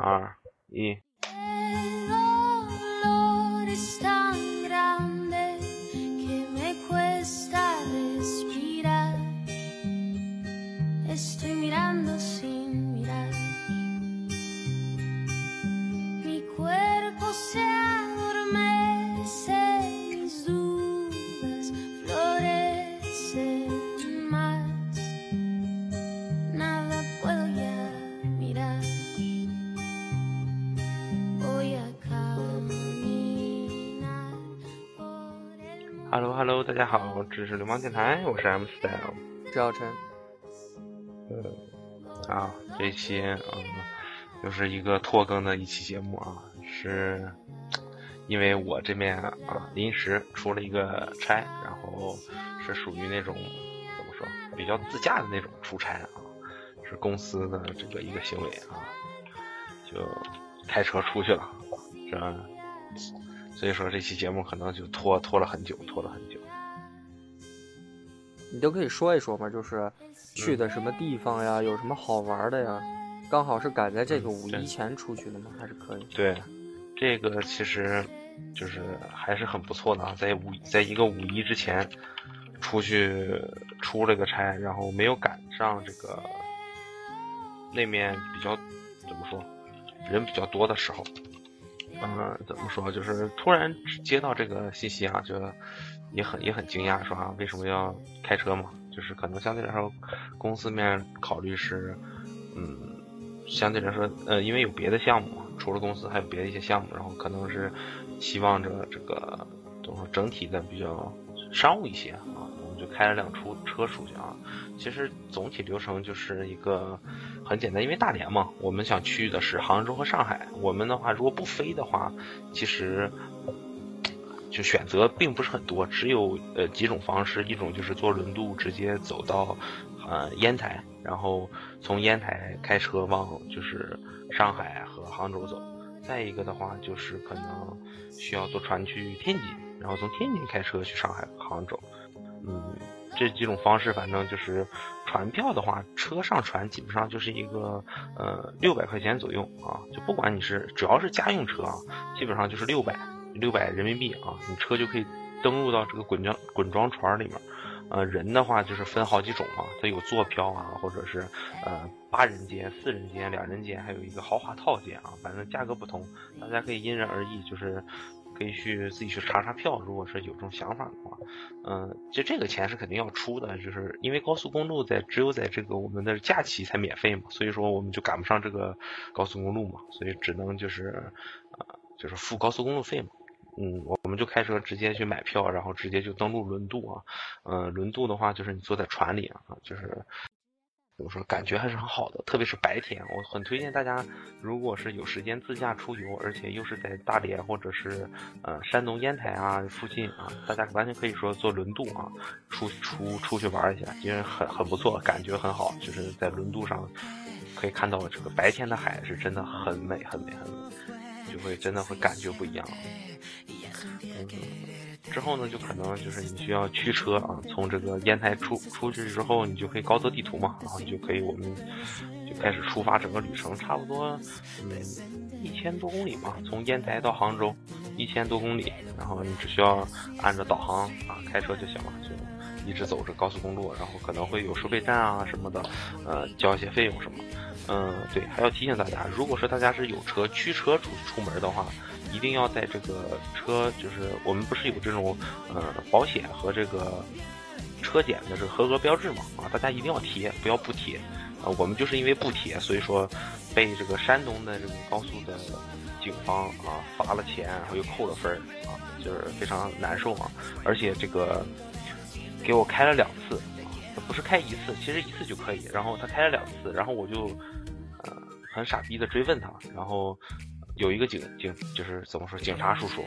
二一。这是流氓电台，我是 M Style，赵晨。嗯，啊，这一期嗯，就是一个拖更的一期节目啊，是因为我这边啊临时出了一个差，然后是属于那种怎么说比较自驾的那种出差啊，是公司的这个一个行为啊，就开车出去了，这。所以说这期节目可能就拖拖了很久，拖了很久。你都可以说一说嘛，就是去的什么地方呀，有什么好玩的呀？刚好是赶在这个五一前出去的吗？还是可以？对，这个其实就是还是很不错的啊，在五在一个五一之前出去出了个差，然后没有赶上这个那面比较怎么说人比较多的时候。嗯，怎么说？就是突然接到这个信息啊，就也很也很惊讶，说啊，为什么要开车嘛？就是可能相对来说，公司面考虑是，嗯，相对来说，呃，因为有别的项目，除了公司还有别的一些项目，然后可能是希望着这个怎么说，整体的比较商务一些啊，就开了辆出车出去啊。其实总体流程就是一个。很简单，因为大连嘛，我们想去的是杭州和上海。我们的话，如果不飞的话，其实就选择并不是很多，只有呃几种方式。一种就是坐轮渡直接走到呃烟台，然后从烟台开车往就是上海和杭州走。再一个的话，就是可能需要坐船去天津，然后从天津开车去上海杭州。嗯。这几种方式，反正就是船票的话，车上船基本上就是一个呃六百块钱左右啊，就不管你是只要是家用车啊，基本上就是六百六百人民币啊，你车就可以登录到这个滚装滚装船里面。呃，人的话就是分好几种嘛，它有坐票啊，或者是呃八人间、四人间、两人间，还有一个豪华套间啊，反正价格不同，大家可以因人而异，就是。可以去自己去查查票，如果是有这种想法的话，嗯，就这个钱是肯定要出的，就是因为高速公路在只有在这个我们的假期才免费嘛，所以说我们就赶不上这个高速公路嘛，所以只能就是呃就是付高速公路费嘛，嗯，我们就开车直接去买票，然后直接就登陆轮渡啊，嗯，轮渡的话就是你坐在船里啊，就是。怎么说？感觉还是很好的，特别是白天，我很推荐大家，如果是有时间自驾出游，而且又是在大连或者是呃山东烟台啊附近啊，大家完全可以说坐轮渡啊，出出出去玩一下，因为很很不错，感觉很好，就是在轮渡上可以看到这个白天的海是真的很美很美很美，就会真的会感觉不一样。之后呢，就可能就是你需要驱车啊，从这个烟台出出去之后，你就可以高德地图嘛，然后你就可以，我们就开始出发整个旅程，差不多嗯一千多公里嘛，从烟台到杭州一千多公里，然后你只需要按照导航啊开车就行了，就一直走着高速公路，然后可能会有收费站啊什么的，呃交一些费用什么，嗯对，还要提醒大家，如果说大家是有车驱车出出门的话。一定要在这个车，就是我们不是有这种呃保险和这个车检的这个合格标志嘛啊，大家一定要贴，不要不贴啊。我们就是因为不贴，所以说被这个山东的这个高速的警方啊罚了钱，然后又扣了分儿啊，就是非常难受嘛。而且这个给我开了两次，啊不是开一次，其实一次就可以。然后他开了两次，然后我就呃很傻逼的追问他，然后。有一个警警就是怎么说，警察叔叔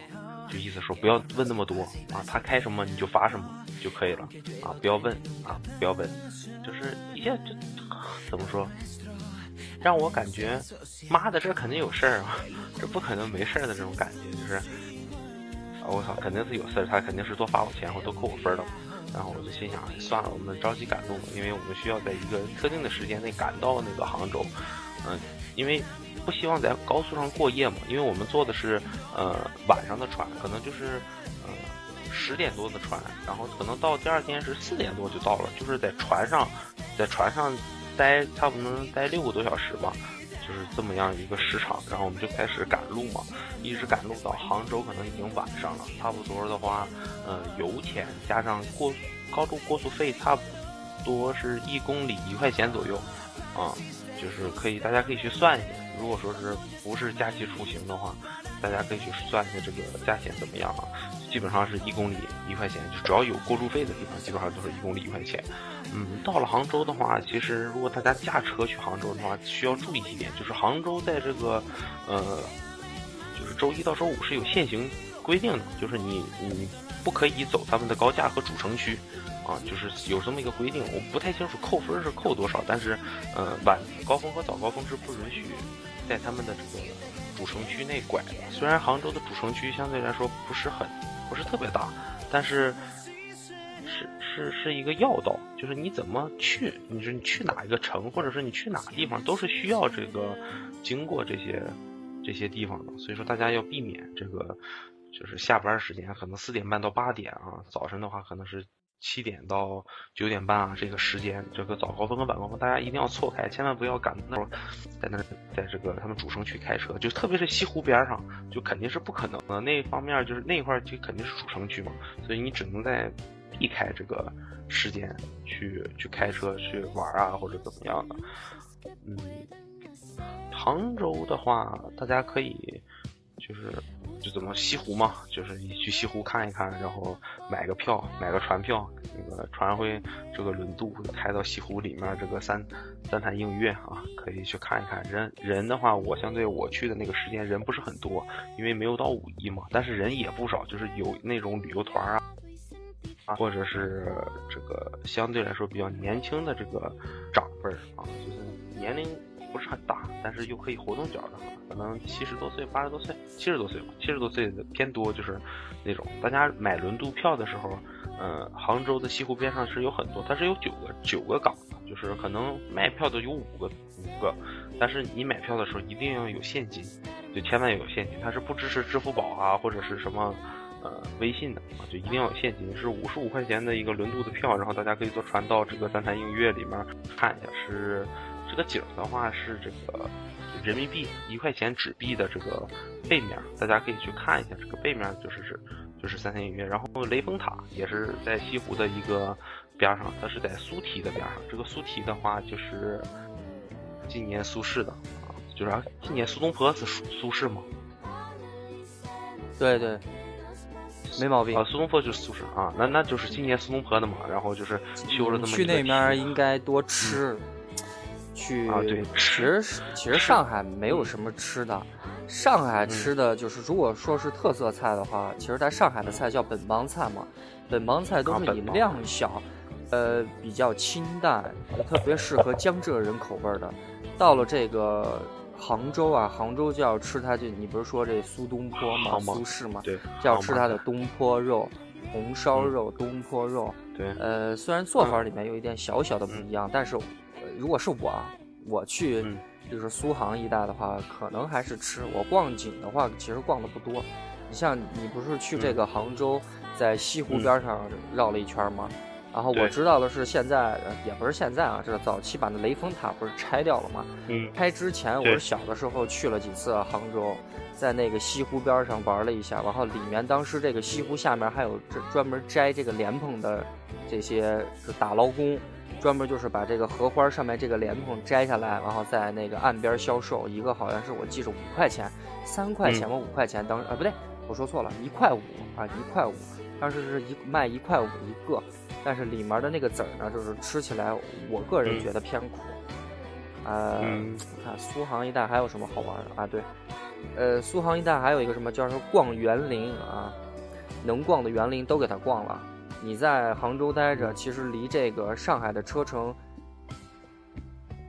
就意思说不要问那么多啊，他开什么你就罚什么就可以了啊，不要问啊，不要问，就是一下就怎么说，让我感觉妈的这肯定有事儿啊，这不可能没事儿的这种感觉，就是啊我操肯定是有事儿，他肯定是多罚我钱或多扣我分了，然后我就心想算了，我们着急赶路，因为我们需要在一个特定的时间内赶到那个杭州，嗯，因为。不希望在高速上过夜嘛，因为我们坐的是呃晚上的船，可能就是呃十点多的船，然后可能到第二天是四点多就到了，就是在船上，在船上待差不多能待六个多小时吧。就是这么样一个时长，然后我们就开始赶路嘛，一直赶路到杭州，可能已经晚上了。差不多的话，呃，油钱加上过高速过速费，差不多是一公里一块钱左右，啊，就是可以大家可以去算一下。如果说是不是假期出行的话，大家可以去算一下这个价钱怎么样啊？基本上是一公里一块钱，就只要有过路费的地方，基本上都是一公里一块钱。嗯，到了杭州的话，其实如果大家驾车去杭州的话，需要注意几点，就是杭州在这个，呃，就是周一到周五是有限行规定的，就是你你不可以走他们的高架和主城区，啊，就是有这么一个规定。我不太清楚扣分是扣多少，但是，呃，晚高峰和早高峰是不允许在他们的这个主城区内拐的。虽然杭州的主城区相对来说不是很不是特别大，但是。是是是一个要道，就是你怎么去，你说你去哪一个城，或者说你去哪个地方，都是需要这个经过这些这些地方的。所以说大家要避免这个，就是下班时间可能四点半到八点啊，早晨的话可能是七点到九点半啊，这个时间这个早高峰和晚高峰，大家一定要错开，千万不要赶那会儿在那在这个他们主城区开车，就特别是西湖边上，就肯定是不可能的。那方面就是那一块就肯定是主城区嘛，所以你只能在。避开这个时间去去开车去玩啊，或者怎么样的？嗯，杭州的话，大家可以就是就怎么西湖嘛，就是你去西湖看一看，然后买个票，买个船票，那个船会这个轮渡会开到西湖里面，这个三三潭映月啊，可以去看一看。人人的话，我相对我去的那个时间人不是很多，因为没有到五一嘛，但是人也不少，就是有那种旅游团啊。啊，或者是这个相对来说比较年轻的这个长辈啊，就是年龄不是很大，但是又可以活动脚的，可能七十多岁、八十多岁、七十多岁吧，七十多岁的偏多，就是那种大家买轮渡票的时候，嗯，杭州的西湖边上是有很多，它是有九个九个港的，就是可能卖票的有五个五个，但是你买票的时候一定要有现金，就千万要有现金，它是不支持支付宝啊或者是什么。呃，微信的啊，就一定要有现金，是五十五块钱的一个轮渡的票，然后大家可以坐船到这个三潭映月里面看一下，是这个景的话是这个人民币一块钱纸币的这个背面，大家可以去看一下，这个背面就是是就是三潭映月，然后雷峰塔也是在西湖的一个边上，它是在苏堤的边上，这个苏堤的话就是今年苏轼的啊，就是今年苏东坡是苏苏轼吗？对对。没毛病啊，苏东坡就是苏轼啊，那那就是今年苏东坡的嘛，然后就是修了这么去那边应该多吃，去啊对，其实其实上海没有什么吃的，上海吃的就是如果说是特色菜的话，其实在上海的菜叫本帮菜嘛，本帮菜都是以量小，呃比较清淡，特别适合江浙人口味的，到了这个。杭州啊，杭州就要吃它，就你不是说这苏东坡嘛？苏轼嘛？对，就要吃它的东坡肉、红烧肉、东坡肉。对，呃，虽然做法里面有一点小小的不一样，但是如果是我，我去就是苏杭一带的话，可能还是吃。我逛景的话，其实逛的不多。你像你不是去这个杭州，在西湖边上绕了一圈吗？然后我知道的是，现在也不是现在啊，这个早期版的雷峰塔不是拆掉了吗？嗯，拆之前我是小的时候去了几次杭州，在那个西湖边上玩了一下，然后里面当时这个西湖下面还有这专门摘这个莲蓬的这些打捞工，专门就是把这个荷花上面这个莲蓬摘下来，然后在那个岸边销售，一个好像是我记着五块钱，三块钱吧？五块钱，当时啊不对，我说错了，一块五啊一块五，当时是一卖一块五一个。但是里面的那个籽儿呢，就是吃起来，我个人觉得偏苦。呃，看苏杭一带还有什么好玩的啊？对，呃，苏杭一带还有一个什么叫做逛园林啊，能逛的园林都给它逛了。你在杭州待着，其实离这个上海的车程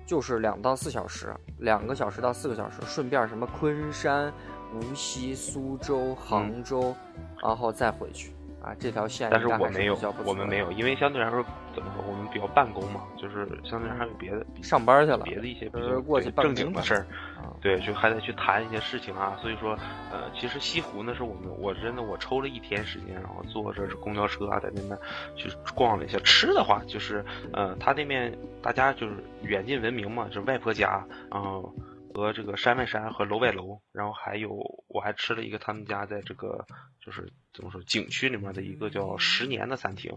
就是两到四小时，两个小时到四个小时，顺便什么昆山、无锡、苏州、杭州，然后再回去。啊，这条线但是我没有我们没有，因为相对来说怎么说，我们比较办公嘛，就是相对来说还有别的上班去了，别的一些比就是较过去正经的事儿，啊，对，就还得去谈一些事情啊。所以说，呃，其实西湖呢是我们我真的我抽了一天时间，然后坐着是公交车啊，在那边去逛了一下。吃的话，就是呃，他那边大家就是远近闻名嘛，就是外婆家，然后和这个山外山和楼外楼，然后还有我还吃了一个他们家在这个就是怎么说景区里面的一个叫十年的餐厅。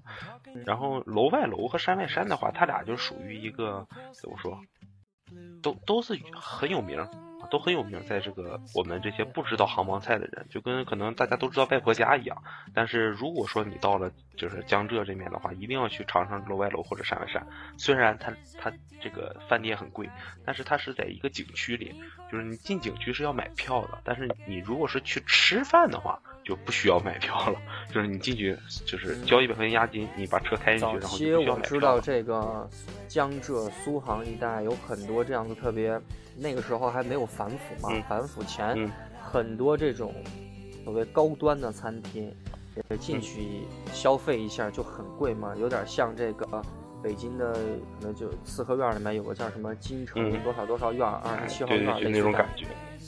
然后楼外楼和山外山的话，它俩就属于一个怎么说，都都是很有名，都很有名，在这个我们这些不知道杭帮菜的人，就跟可能大家都知道外婆家一样。但是如果说你到了就是江浙这边的话，一定要去尝尝楼外楼或者山外山。虽然它它这个饭店很贵，但是它是在一个景区里，就是你进景区是要买票的。但是你如果是去吃饭的话，就不需要买票了，就是你进去就是交一百块钱押金，你把车开进去，然后就期不需要我知道买票了。这个江浙苏杭一带有很多这样的特别，那个时候还没有反腐嘛，嗯反腐前、嗯很多这种所谓高端的餐厅，也进去消费一下就很贵嘛，有点像这个北京的可能就四合院里面有个叫什么金城嗯多少多少院二哎十七号院的那种感觉。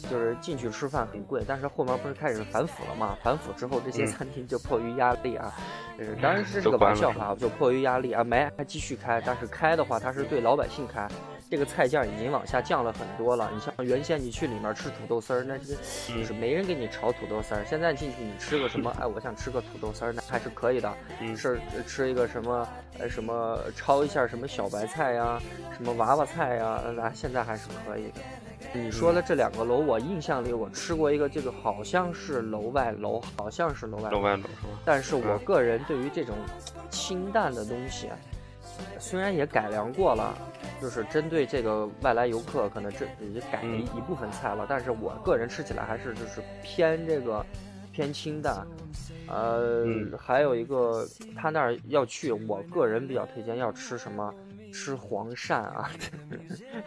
就是进去吃饭很贵，但是后面不是开始反腐了嘛？反腐之后，这些嗯餐厅就迫于压力啊，就是当然是这个玩笑话，就迫于压力啊，没还继续开，但是开的话，它是对老百姓开，这个菜价已经往下降了很多了。你像原先你去里面吃土豆丝儿，那这就是没人给你炒土豆丝儿，现在进去你吃个什么，哎，我想吃个土豆丝儿，那还是可以的。嗯是吃一个什么呃什么焯一下什么小白菜呀，什么娃娃菜呀，那现在还是可以的。你说的这两个楼，我印象里我吃过一个，这个好像是楼外楼，好像是楼外楼，楼外楼是吧？但是我嗯个人对于这种清淡的东西，虽然也改良过了，就是针对这个外来游客，可能这也改了一嗯一部分菜了，但是我个人吃起来还是就是偏这个偏清淡。呃，嗯还有一个他那儿要去，我个人比较推荐要吃什么。吃黄鳝啊，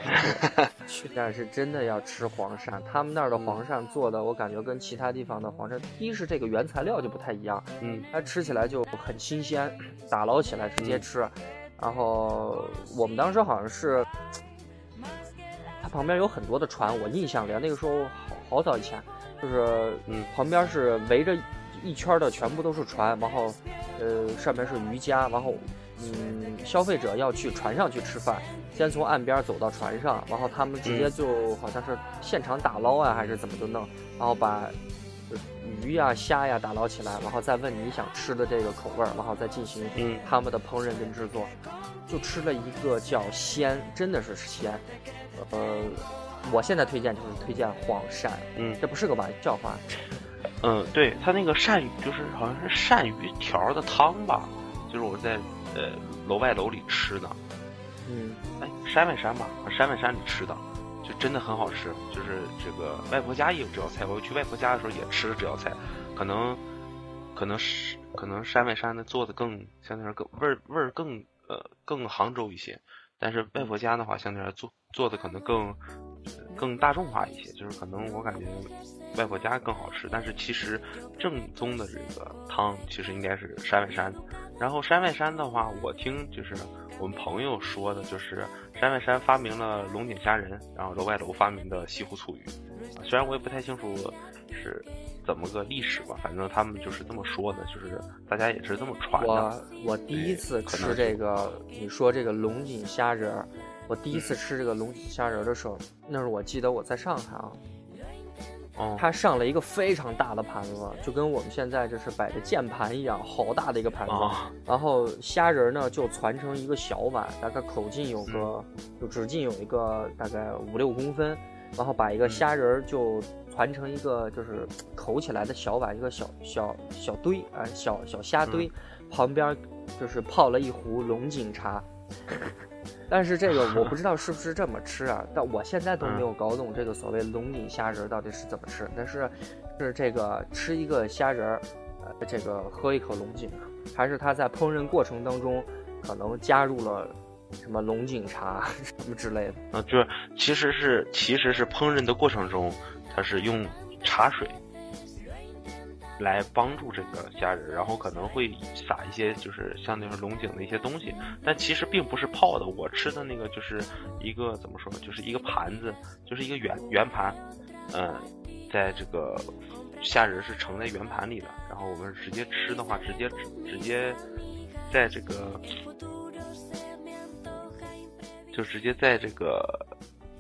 去那儿是真的要吃黄鳝。他们那儿的黄鳝做的，我感觉跟其他地方的黄鳝，一是这个原材料就不太一样，嗯它吃起来就很新鲜，打捞起来直接吃。然后我们当时好像是，它旁边有很多的船，我印象里啊那个时候好好早以前，就是嗯旁边是围着一圈的全部都是船，然后呃上面是渔家，然后嗯消费者要去船上去吃饭，先从岸边走到船上，然后他们直接嗯就好像是现场打捞啊还是怎么就弄，然后把呃鱼呀、虾呀打捞起来，然后再问你想吃的这个口味儿，然后再进行嗯他们的烹饪跟制作，就吃了一个叫鲜，真的是鲜。呃，我现在推荐就是推荐黄鳝，嗯这不是个玩笑话。嗯，对它那个鳝鱼就是好像是鳝鱼条的汤吧，就是我在呃楼外楼里吃的，嗯，哎山外山吧，山外山里吃的，就真的很好吃。就是这个外婆家也有这道菜，我去外婆家的时候也吃了这道菜，可能可能是可能山外山的做的更相对来说更味儿味儿更呃更杭州一些，但是外婆家的话相对来说做做的可能更更大众化一些，就是可能我感觉外婆家更好吃，但是其实正宗的这个汤其实应该是山外山。然后山外山的话，我听就是我们朋友说的，就是山外山发明了龙井虾仁，然后楼外楼发明的西湖醋鱼。啊虽然我也不太清楚是怎么个历史吧，反正他们就是这么说的，就是大家也是这么传的。我我第一次吃这个，你说这个龙井虾仁儿，我第一次吃这个龙井虾仁儿的时候，那是我记得我在上海啊，哦，他上了一个非常大的盘子，就跟我们现在这是摆的键盘一样，好大的一个盘子。啊，然后虾仁儿呢就攒成一个小碗，大概口径有个，嗯就直径有一个大概五六公分，然后把一个嗯虾仁儿就攒成一个就是口起来的小碗，一个小小小堆啊、小小虾堆，嗯旁边就是泡了一壶龙井茶。但是这个我不知 道是不是这么吃啊，但我现在都没有搞懂这个所谓龙井虾仁儿到底是怎么吃。但是是这个吃一个虾仁儿，呃，这个喝一口龙井，还是他在烹饪过程当中可能加入了什么龙井茶 什么之类的。啊，就是其实是其实是烹饪的过程中，它是用茶水，来帮助这个虾仁，然后可能会撒一些就是像那种龙井的一些东西，但其实并不是泡的。我吃的那个就是一个怎么说，就是一个盘子，就是一个圆圆盘，嗯，在这个虾仁是盛在圆盘里的，然后我们直接吃的话，直接直接在这个就直接在这个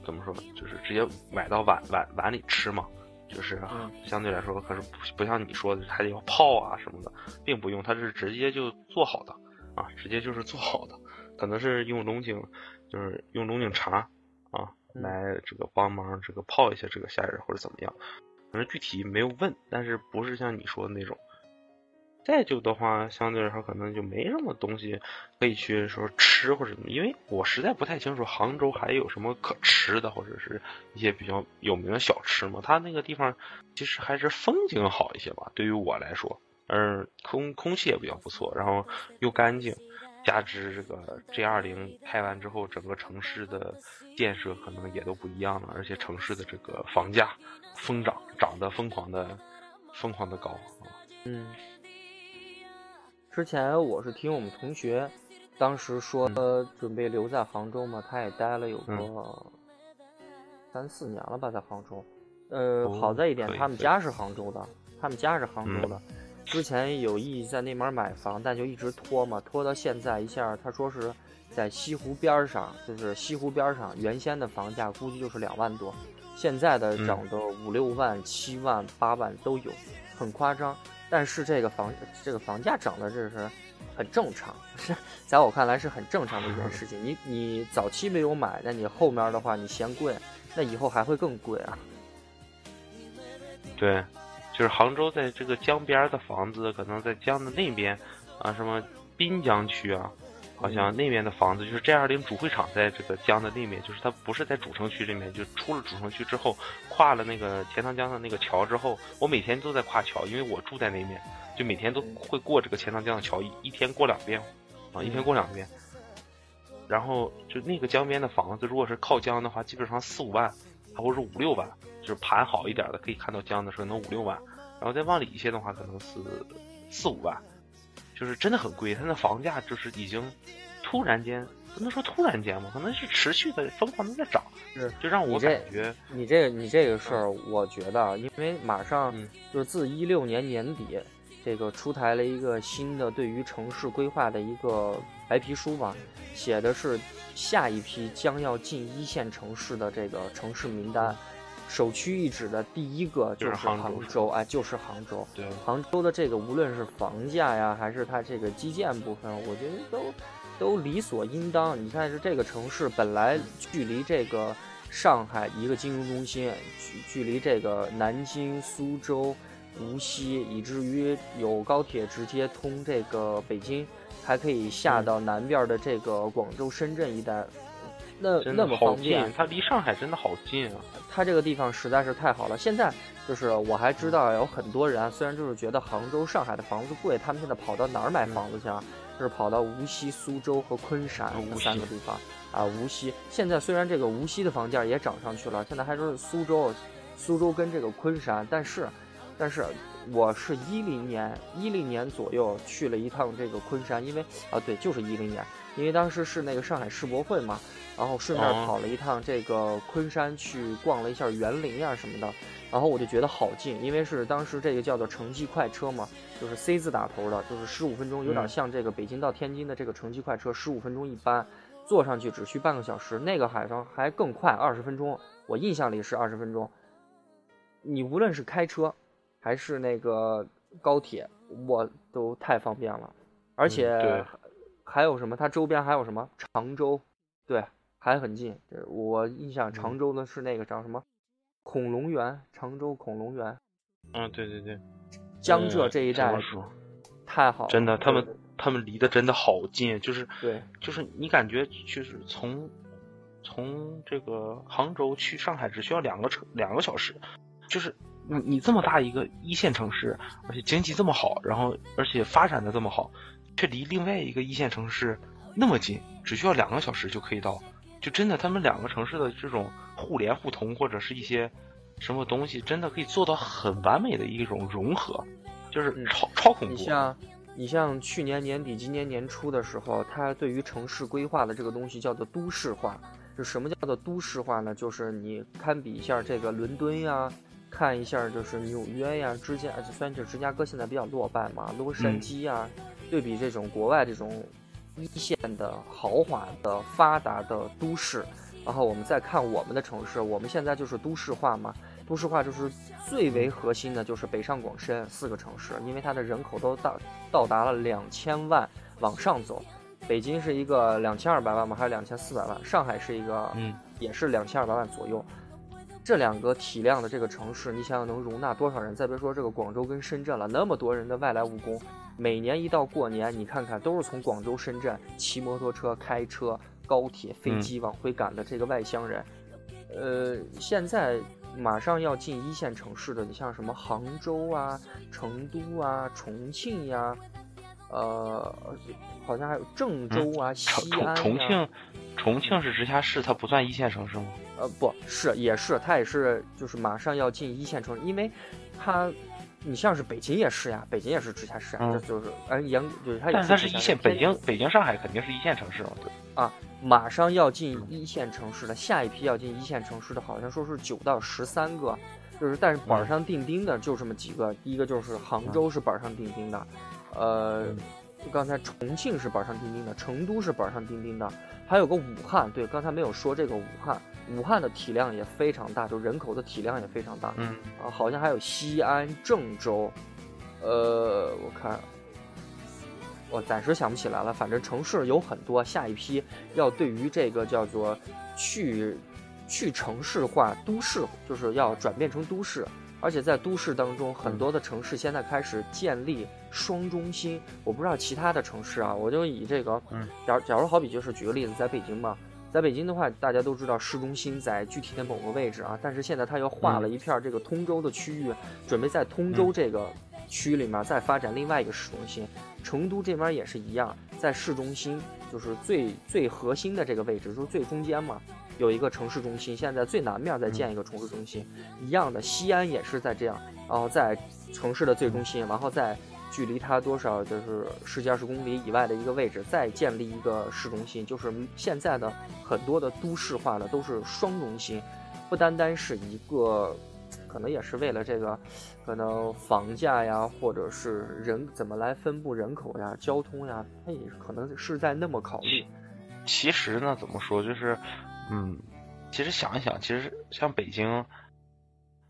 怎么说，就是直接买到碗碗碗里吃嘛。就是相对来说，可是不不像你说的，还得要泡啊什么的，并不用，它是直接就做好的啊，直接就是做好的，可能是用龙井，就是用龙井茶啊来这个帮忙这个泡一下这个虾仁或者怎么样，反正具体没有问，但是不是像你说的那种。再就的话，相对来说可能就没什么东西可以去说吃或者怎么，因为我实在不太清楚杭州还有什么可吃的或者是一些比较有名的小吃嘛。它那个地方其实还是风景好一些吧，对于我来说，嗯，空空气也比较不错，然后又干净，加之这个 G 二零开完之后，整个城市的建设可能也都不一样了，而且城市的这个房价疯涨，涨得疯狂的疯狂的高啊，嗯。之前我是听我们同学，当时说准备留在杭州嘛，他也待了有个三四年了吧，在杭州。呃，好在一点，他们家是杭州的，他们家是杭州的。之前有意在那边买房，但就一直拖嘛，拖到现在一下，他说是在西湖边上，就是西湖边上，原先的房价估计就是两万多，现在的涨到五六万、七万、八万都有，很夸张。但是这个房这个房价涨的这是很正常，是在我看来是很正常的一件事情。你你早期没有买，那你后面的话你嫌贵，那以后还会更贵啊。对，就是杭州在这个江边的房子，可能在江的那边啊，什么滨江区啊。好像那边的房子就是 G 二零主会场，在这个江的那面，就是它不是在主城区这面，就出了主城区之后，跨了那个钱塘江的那个桥之后，我每天都在跨桥，因为我住在那面，就每天都会过这个钱塘江的桥，一一天过两遍，啊，一天过两遍。然后就那个江边的房子，如果是靠江的话，基本上四五万，或者是五六万，就是盘好一点的，可以看到江的时候能五六万，然后再往里一些的话，可能是四五万。就是真的很贵，它那房价就是已经突然间不能说突然间吧，可能是持续的疯狂的在涨，是就让我感觉你这个你这个事儿，我觉得因为马上就是自一六年年底，这个出台了一个新的对于城市规划的一个白皮书吧，写的是下一批将要进一线城市的这个城市名单。首屈一指的第一个就是杭州，哎，就是杭州。对，杭州的这个无论是房价呀，还是它这个基建部分，我觉得都都理所应当。你看，是这个城市本来距离这个上海一个金融中心，距距离这个南京、苏州、无锡，以至于有高铁直接通这个北京，还可以下到南边的这个广州、深圳一带。那那么方便，它离上海真的好近啊！它这个地方实在是太好了。现在就是我还知道有很多人，虽然就是觉得杭州、上海的房子贵，他们现在跑到哪儿买房子去啊？就是跑到无锡、苏州和昆山这三个地方啊。无锡现在虽然这个无锡的房价也涨上去了，现在还是苏州、苏州跟这个昆山，但是，但是我是一零年一零年左右去了一趟这个昆山，因为啊对，就是一零年，因为当时是那个上海世博会嘛。然后顺便跑了一趟这个昆山，去逛了一下园林啊什么的，然后我就觉得好近，因为是当时这个叫做城际快车嘛，就是 C 字打头的，就是十五分钟，有点像这个北京到天津的这个城际快车，十五分钟一班，坐上去只需半个小时，那个海上还更快，二十分钟，我印象里是二十分钟。你无论是开车，还是那个高铁，我都太方便了，而且还有什么？它周边还有什么？常州，对。还很近，我印象常州的是那个叫什么恐龙园，常州恐龙园。嗯，对对对，江浙这一带太好了，真的，他们他们离得真的好近，就是对，就是你感觉就是从从这个杭州去上海只需要两个车两个小时，就是你你这么大一个一线城市，而且经济这么好，然后而且发展的这么好，却离另外一个一线城市那么近，只需要两个小时就可以到。就真的，他们两个城市的这种互联互通，或者是一些什么东西，真的可以做到很完美的一种融合。就是超超恐怖。你像你像去年年底、今年年初的时候，它对于城市规划的这个东西叫做都市化。就什么叫做都市化呢？就是你堪比一下这个伦敦呀，看一下就是纽约呀，芝加就虽然就芝加哥现在比较落败嘛，洛杉矶呀，对比这种国外这种一线的豪华的发达的都市，然后我们再看我们的城市，我们现在就是都市化嘛。都市化就是最为核心的，就是北上广深四个城市，因为它的人口都到到达了两千万往上走。北京是一个两千二百万吗？还是两千四百万？上海是一个，嗯，也是两千二百万左右。这两个体量的这个城市，你想想能容纳多少人？再别说这个广州跟深圳了，那么多人的外来务工，每年一到过年，你看看都是从广州、深圳骑摩托车、开车、高铁、飞机往回赶的这个外乡人。呃，现在马上要进一线城市的，你像什么杭州啊、成都啊、重庆呀。呃，好像还有郑州啊、西安、重庆，重庆是直辖市，它不算一线城市吗？呃，不是，也是，它也是，就是马上要进一线城市，因为它，你像是北京也是呀，北京也是直辖市啊，这就是，呃，严就是它也是。但是它是一线，北京、北京、上海肯定是一线城市嘛，对。啊，马上要进一线城市的，下一批要进一线城市的，好像说是九到十三个，就是但是板上钉钉的就这么几个，第一个就是杭州是板上钉钉的。呃，刚才重庆是板上钉钉的，成都是板上钉钉的，还有个武汉，对，刚才没有说这个武汉，武汉的体量也非常大，就人口的体量也非常大，嗯，啊，好像还有西安、郑州，呃，我看，我暂时想不起来了，反正城市有很多，下一批要对于这个叫做去去城市化、都市，就是要转变成都市。而且在都市当中，很多的城市现在开始建立双中心。我不知道其他的城市啊，我就以这个，假假如好比就是举个例子，在北京嘛，在北京的话，大家都知道市中心在具体的某个位置啊，但是现在它又划了一片这个通州的区域，准备在通州这个区里面再发展另外一个市中心。成都这边也是一样，在市中心就是最最核心的这个位置，就是最中间嘛。有一个城市中心，现在最南面再建一个城市中心，一样的。西安也是在这样，然后在城市的最中心，然后在距离它多少就是十几二十公里以外的一个位置，再建立一个市中心。就是现在的很多的都市化的都是双中心，不单单是一个，可能也是为了这个，可能房价呀，或者是人怎么来分布人口呀、交通呀，它也可能是在那么考虑。其实呢，怎么说就是。嗯，其实想一想，其实像北京，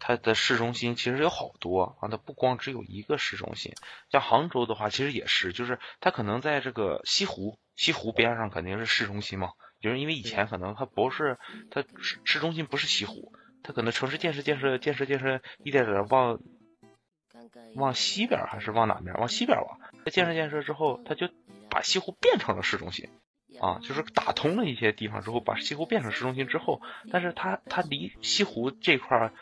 它的市中心其实有好多啊，它不光只有一个市中心。像杭州的话，其实也是，就是它可能在这个西湖，西湖边上肯定是市中心嘛，就是因为以前可能它不是，它市市中心不是西湖，它可能城市建设建设建设建设一点点往往西边还是往哪边？往西边吧。它建设建设之后，它就把西湖变成了市中心。啊，就是打通了一些地方之后，把西湖变成市中心之后，但是它它离西湖这块儿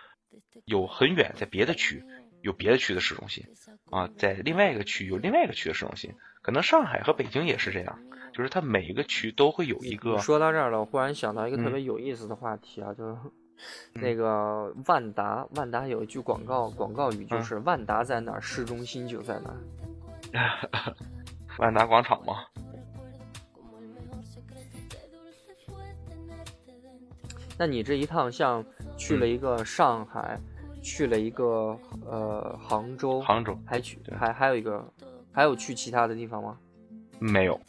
有很远，在别的区有别的区的市中心。啊，在另外一个区有另外一个区的市中心，可能上海和北京也是这样，就是它每一个区都会有一个。说到这儿了，我忽然想到一个特别有意思的话题啊，就是那个万达，万达有一句广告广告语就是“万达在哪儿，市中心就在哪儿 ”，万达广场吗？那你这一趟像去了一个上海，去了一个呃杭州，杭州还去还还有一个，还有去其他的地方吗？没有，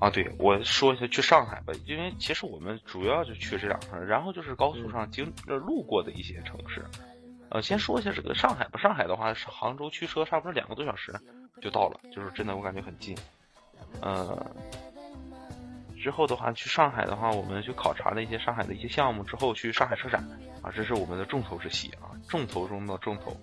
啊，对我说一下去上海吧，因为其实我们主要就去这两个，然后就是高速上经路过的一些城市。呃，先说一下这个上海吧，上海的话是杭州驱车差不多两个多小时就到了，就是真的我感觉很近，呃。之后的话，去上海的话，我们去考察了一些上海的一些项目。之后去上海车展啊，这是我们的重头之戏啊，重头中的重头，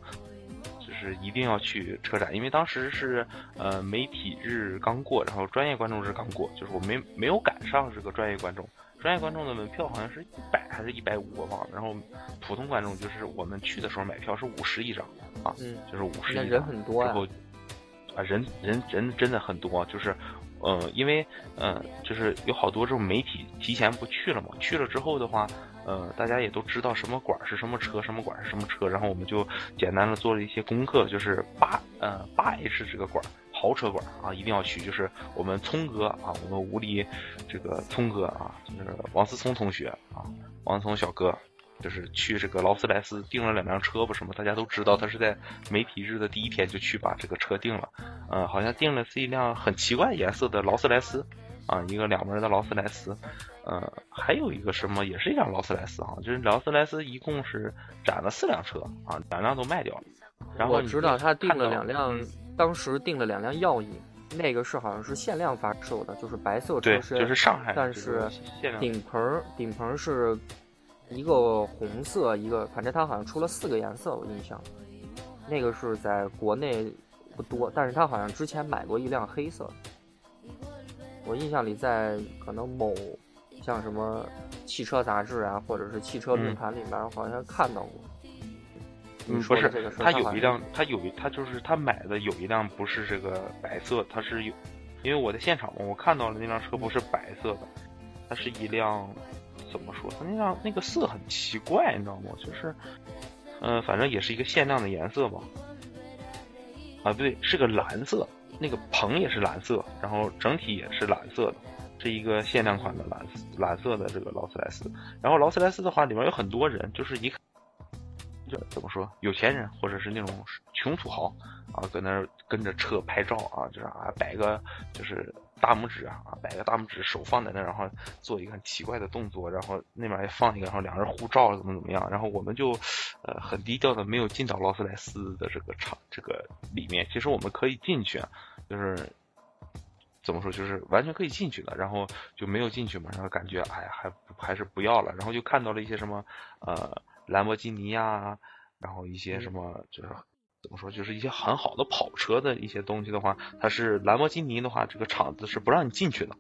就是一定要去车展。因为当时是呃媒体日刚过，然后专业观众日刚过，就是我没没有赶上这个专业观众。专业观众的门票好像是一百还是一百五，我忘了。然后普通观众就是我们去的时候买票是五十一张啊，就是五十一张。人很多啊。啊，人人人真的很多，就是。呃，因为呃，就是有好多这种媒体提前不去了嘛，去了之后的话，呃，大家也都知道什么馆是什么车，什么馆是什么车，然后我们就简单的做了一些功课，就是八呃八 H 这个馆豪车馆啊，一定要去，就是我们聪哥啊，我们无敌这个聪哥啊，就是王思聪同学啊，王思聪小哥。就是去这个劳斯莱斯订了两辆车不什么？大家都知道他是在媒体日的第一天就去把这个车订了，嗯，好像订了是一辆很奇怪颜色的劳斯莱斯，啊，一个两门的劳斯莱斯，呃，还有一个什么也是一辆劳斯莱斯啊，就是劳斯莱斯一共是展了四辆车啊，两辆都卖掉了。然后我知道他订了两辆，嗯当时订了两辆耀影，那个是好像是限量发售的，就是白色对，车身，就是上海，但是顶棚顶棚是一个红色，一个反正它好像出了四个颜色，我印象。那个是在国内不多，但是他好像之前买过一辆黑色。我印象里在可能某像什么汽车杂志啊，或者是汽车论坛里面，好像看到过。你嗯，说的这个，事儿他它有一辆，他有一，他就是他买的有一辆不是这个白色，他是有，因为我在现场嘛，我看到了那辆车不是白色的，它是一辆怎么说？它那辆那个色很奇怪，你知道吗？就是，嗯、反正也是一个限量的颜色吧。啊，不对，是个蓝色，那个棚也是蓝色，然后整体也是蓝色的，是一个限量款的蓝蓝色的这个劳斯莱斯。然后劳斯莱斯的话，里面有很多人，就是一看。就怎么说，有钱人或者是那种穷土豪啊，搁那儿跟着车拍照啊，就是啊摆个就是大拇指啊，摆个大拇指，手放在那，然后做一个很奇怪的动作，然后那边也放一个，然后两人互照怎么怎么样，然后我们就呃很低调的没有进到劳斯莱斯的这个场这个里面，其实我们可以进去，啊，就是。怎么说，就是完全可以进去的，然后就没有进去嘛，然后感觉哎呀，还还是不要了，然后就看到了一些什么呃兰博基尼呀，然后一些什么就是怎么说，就是一些很好的跑车的一些东西的话，它是兰博基尼的话，这个厂子是不让你进去的。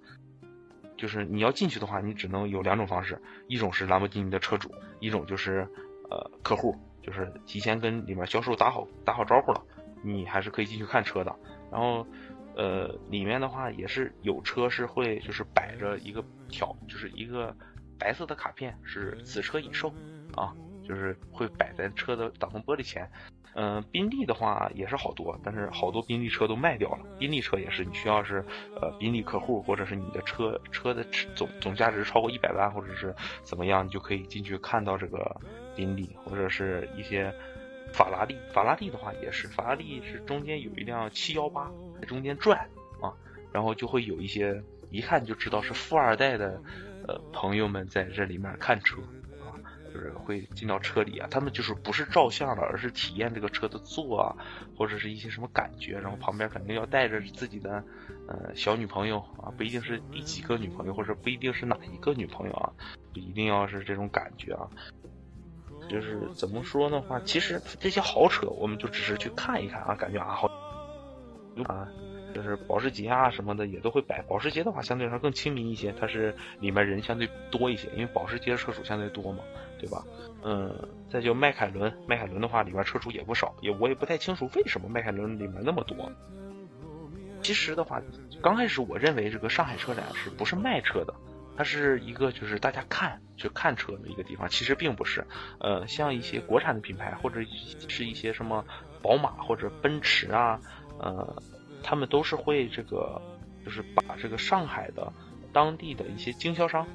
就是你要进去的话，你只能有两种方式，一种是兰博基尼的车主，一种就是呃客户，就是提前跟里面销售打好打好招呼了，你还是可以进去看车的。然后呃里面的话也是有车是会就是摆着一个条，就是一个白色的卡片，是此车已售啊，就是会摆在车的挡风玻璃前。嗯、呃，宾利的话也是好多，但是好多宾利车都卖掉了。宾利车也是，你需要是呃宾利客户，或者是你的车车的总总价值超过一百万，或者是怎么样，你就可以进去看到这个宾利，或者是一些法拉利。法拉利的话也是，法拉利是中间有一辆七幺八在中间转啊，然后就会有一些一看就知道是富二代的呃朋友们在这里面看车。就是会进到车里啊，他们就是不是照相了，而是体验这个车的座啊，或者是一些什么感觉。然后旁边肯定要带着自己的呃小女朋友啊，不一定是第几个女朋友，或者不一定是哪一个女朋友啊，就一定要是这种感觉啊。就是怎么说的话，其实这些豪车我们就只是去看一看啊，感觉啊好啊。就是保时捷啊什么的也都会摆，保时捷的话相对来说更亲民一些，它是里面人相对多一些，因为保时捷车主相对多嘛，对吧？嗯，再就迈凯伦，迈凯伦的话里边车主也不少，也我也不太清楚为什么迈凯伦里面那么多。其实的话，刚开始我认为这个上海车展是不是卖车的，它是一个就是大家看去看车的一个地方，其实并不是。呃，像一些国产的品牌或者是一些什么宝马或者奔驰啊，呃。他们都是会这个，就是把这个上海的当地的一些经销商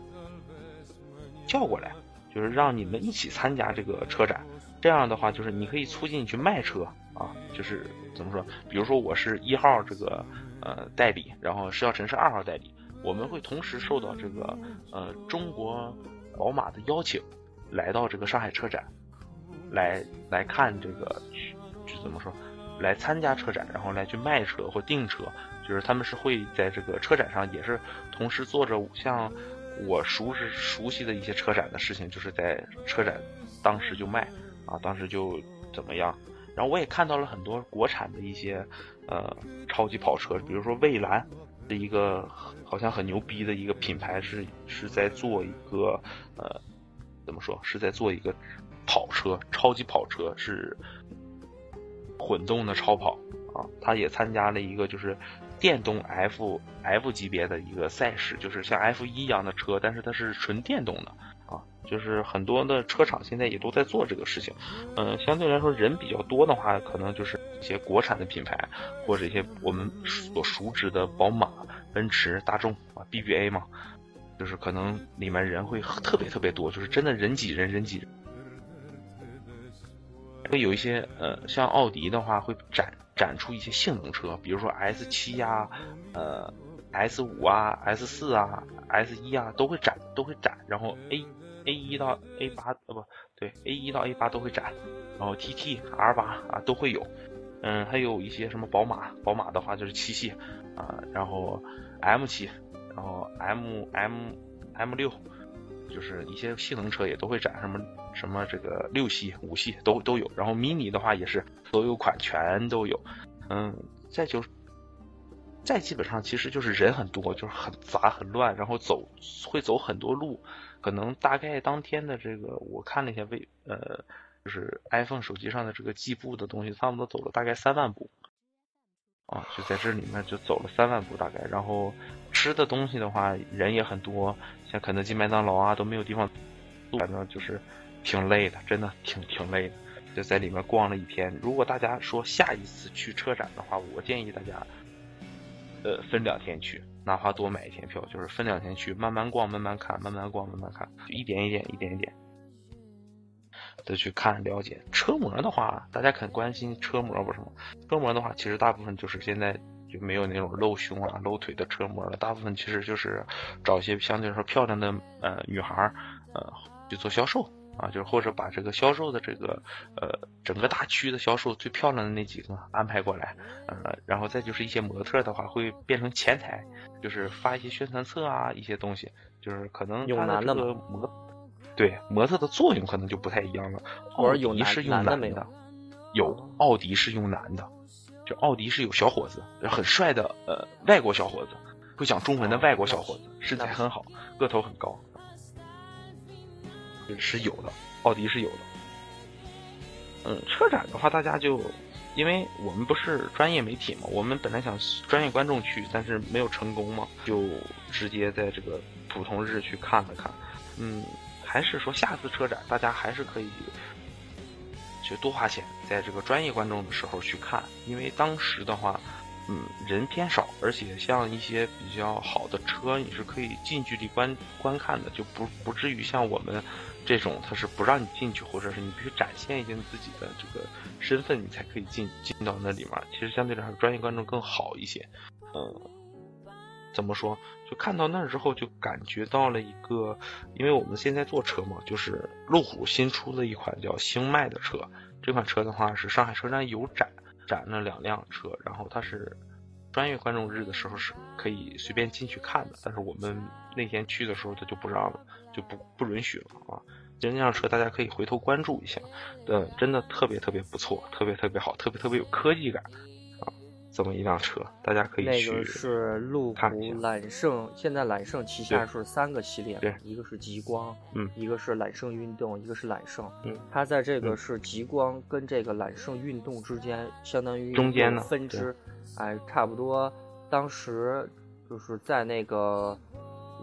叫过来，就是让你们一起参加这个车展。这样的话，就是你可以促进你去卖车啊，就是怎么说？比如说我是一号这个呃代理，然后石小晨是二号代理，我们会同时受到这个呃中国宝马的邀请，来到这个上海车展，来来看这个，就怎么说？来参加车展，然后来去卖车或订车，就是他们是会在这个车展上也是同时做着像我熟识熟悉的一些车展的事情，就是在车展当时就卖啊，当时就怎么样。然后我也看到了很多国产的一些呃超级跑车，比如说蔚蓝是一个好像很牛逼的一个品牌，是是在做一个呃怎么说是在做一个跑车，超级跑车是。混动的超跑啊，他也参加了一个就是电动 F F 级别的一个赛事，就是像 F 一一样的车，但是它是纯电动的啊，就是很多的车厂现在也都在做这个事情。嗯，相对来说人比较多的话，可能就是一些国产的品牌，或者一些我们所熟知的宝马、奔驰、大众啊，BBA 嘛，就是可能里面人会特别特别多，就是真的人挤人，人挤人。会有一些呃，像奥迪的话会展展出一些性能车，比如说 S 七呀，呃，S 五啊，S 四啊，S 一啊，都会展都会展，然后 A A 一到 A 八呃不对 A 一到 A 八都会展，然后 T T R 八啊都会有，嗯，还有一些什么宝马，宝马的话就是七系啊，然后 M 七，然后 M M M 六。就是一些性能车也都会展，什么什么这个六系、五系都都有，然后 mini 的话也是所有款全都有，嗯，再就再基本上其实就是人很多，就是很杂很乱，然后走会走很多路，可能大概当天的这个我看了一下微呃，就是 iPhone 手机上的这个计步的东西，差不多走了大概三万步。啊，就在这里面就走了三万步大概，然后吃的东西的话人也很多，像肯德基、麦当劳啊都没有地方，反正就是挺累的，真的挺挺累的，就在里面逛了一天。如果大家说下一次去车展的话，我建议大家，呃，分两天去，哪怕多买一天票，就是分两天去，慢慢逛，慢慢看，慢慢逛，慢慢看，一点一点，一点一点。的去看了解车模的话，大家肯关心车模不是吗？车模的话，其实大部分就是现在就没有那种露胸啊、露腿的车模了，大部分其实就是找一些相对来说漂亮的呃女孩儿呃去做销售啊，就是或者把这个销售的这个呃整个大区的销售最漂亮的那几个安排过来，呃，然后再就是一些模特的话会变成前台，就是发一些宣传册啊一些东西，就是可能有男的模。对模特的作用可能就不太一样了。奥迪是用男的，有奥迪是用男的，就奥迪是有小伙子，很帅的呃外国小伙子，会讲中文的外国小伙子，身材很好，个头很高，是有的，奥迪是有的。嗯，车展的话，大家就因为我们不是专业媒体嘛，我们本来想专业观众去，但是没有成功嘛，就直接在这个普通日去看了看，嗯。还是说下次车展，大家还是可以去多花钱，在这个专业观众的时候去看，因为当时的话，嗯，人偏少，而且像一些比较好的车，你是可以近距离观观看的，就不不至于像我们这种，他是不让你进去，或者是你必须展现一下自己的这个身份，你才可以进进到那里面。其实相对来说，专业观众更好一些，嗯。怎么说？就看到那儿之后，就感觉到了一个，因为我们现在坐车嘛，就是路虎新出的一款叫星脉的车。这款车的话是上海车展有展，展了两辆车，然后它是专业观众日的时候是可以随便进去看的，但是我们那天去的时候它就不让了，就不不允许了啊。其实那辆车大家可以回头关注一下，嗯，真的特别特别不错，特别特别好，特别特别有科技感啊。这么一辆车，大家可以去那个是路虎揽胜，现在揽胜旗下是三个系列，对，一个是极光，嗯，一个是揽胜运动，一个是揽胜，嗯，它在这个是极光跟这个揽胜运动之间，相当于中间的分支，哎，差不多，当时就是在那个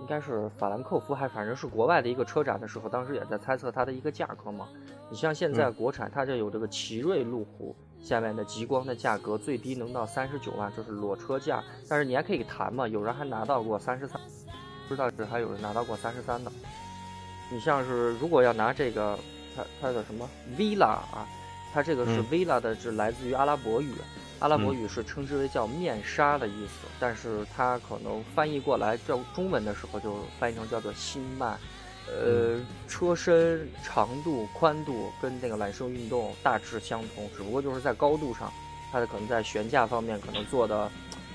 应该是法兰克福，还反正是国外的一个车展的时候，当时也在猜测它的一个价格嘛。你像现在国产，它这有这个奇瑞路虎。下面的极光的价格最低能到三十九万，就是裸车价。但是你还可以谈嘛，有人还拿到过三十三，不知道是还有人拿到过三十三的。你像是如果要拿这个，它它叫什么 Villa 啊，它这个是 Villa 的，是来自于阿拉伯语，阿拉伯语是称之为叫面纱的意思，但是它可能翻译过来叫中文的时候就翻译成叫做新迈。呃，车身长度、宽度跟那个揽胜运动大致相同，只不过就是在高度上，它的可能在悬架方面可能做的，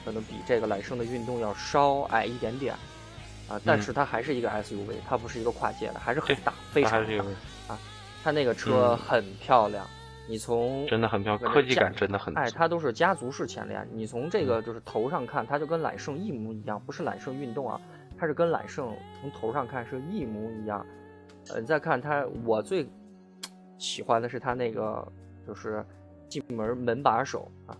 可能比这个揽胜的运动要稍矮一点点，啊，但是它还是一个 SUV，它不是一个跨界的，还是很大，非常大啊。它那个车很漂亮，你从真的很漂亮，科技感真的很，哎，它都是家族式前脸，你从这个就是头上看，它就跟揽胜一模一样，不是揽胜运动啊。它是跟揽胜从头上看是一模一样，呃，再看它，我最喜欢的是它那个就是进门门把手啊，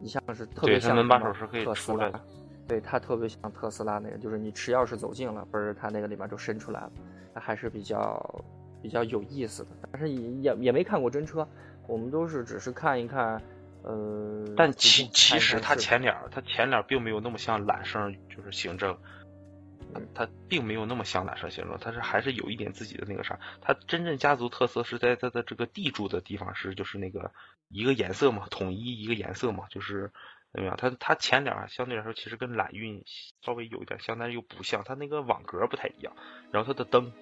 你像是特别像门把手是可以出来的，对，它特别像特斯拉那个，就是你持钥匙走近了，不是它那个里面就伸出来了，还是比较比较有意思的。但是也也也没看过真车，我们都是只是看一看，呃。但其其实它它前脸它前脸并没有那么像揽胜，就是行政。它并没有那么像揽胜行政，它是还是有一点自己的那个啥。它真正家族特色是在它的这个地柱的地方是就是那个一个颜色嘛，统一一个颜色嘛，就是怎么样？它它前脸相对来说其实跟揽运稍微有一点像，但是又不像，它那个网格不太一样。然后它的灯，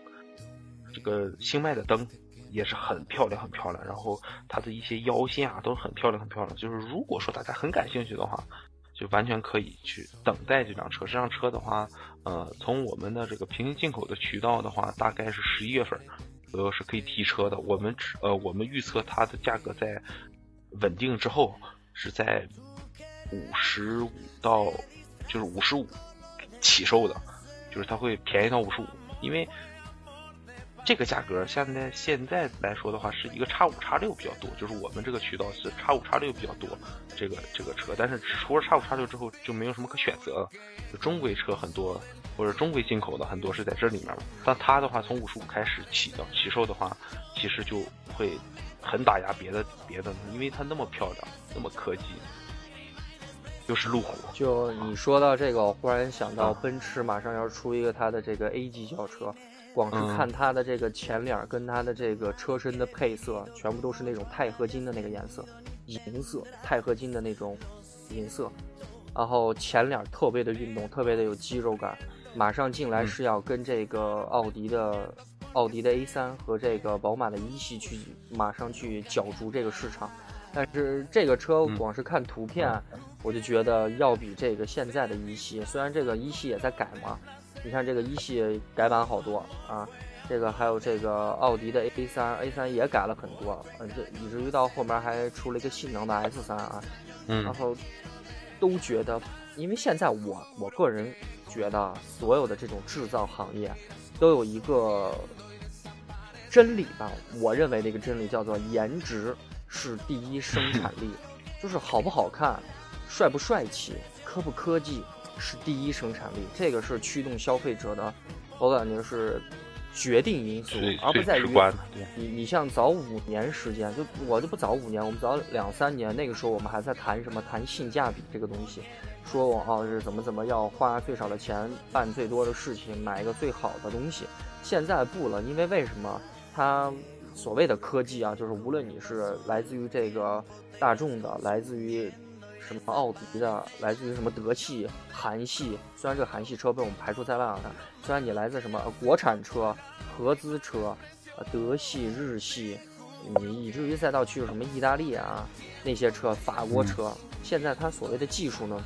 这个星脉的灯也是很漂亮很漂亮。然后它的一些腰线啊都很漂亮很漂亮。就是如果说大家很感兴趣的话。就完全可以去等待这辆车。这辆车的话，呃，从我们的这个平行进口的渠道的话，大概是十一月份左右是可以提车的。我们呃，我们预测它的价格在稳定之后是在五十五到就是五十五起售的，就是它会便宜到五十五，因为。这个价格现在现在来说的话，是一个叉五叉六比较多，就是我们这个渠道是叉五叉六比较多，这个这个车，但是除了叉五叉六之后就没有什么可选择了，就中规车很多或者中规进口的很多是在这里面了。但它的话从五十五开始起的起售的话，其实就会很打压别的别的，因为它那么漂亮，那么科技，又是路虎。就你说到这个，我忽然想到奔驰马上要出一个它的这个 A 级轿车。光是看它的这个前脸跟它的这个车身的配色，全部都是那种钛合金的那个颜色，银色，钛合金的那种银色。然后前脸特别的运动，特别的有肌肉感。马上进来是要跟这个奥迪的奥迪的 A3 和这个宝马的一系去马上去角逐这个市场。但是这个车光是看图片，我就觉得要比这个现在的一系，虽然这个一系也在改嘛。你看这个一系改版好多啊，这个还有这个奥迪的 A 三，A 三也改了很多，嗯，这以至于到后面还出了一个性能的 S 三啊，嗯，然后都觉得，因为现在我我个人觉得，所有的这种制造行业都有一个真理吧，我认为的一个真理叫做颜值是第一生产力，就是好不好看，帅不帅气，科不科技。是第一生产力，这个是驱动消费者的，我感觉是决定因素，而不在于你你像早五年时间，就我就不早五年，我们早两三年，那个时候我们还在谈什么谈性价比这个东西，说我哦是怎么怎么要花最少的钱办最多的事情，买一个最好的东西。现在不了，因为为什么？它所谓的科技啊，就是无论你是来自于这个大众的，来自于。什么奥迪的，来自于什么德系、韩系，虽然这个韩系车被我们排除在外了，虽然你来自什么国产车、合资车，呃，德系、日系，你以至于再到去什么意大利啊那些车、法国车，现在它所谓的技术呢？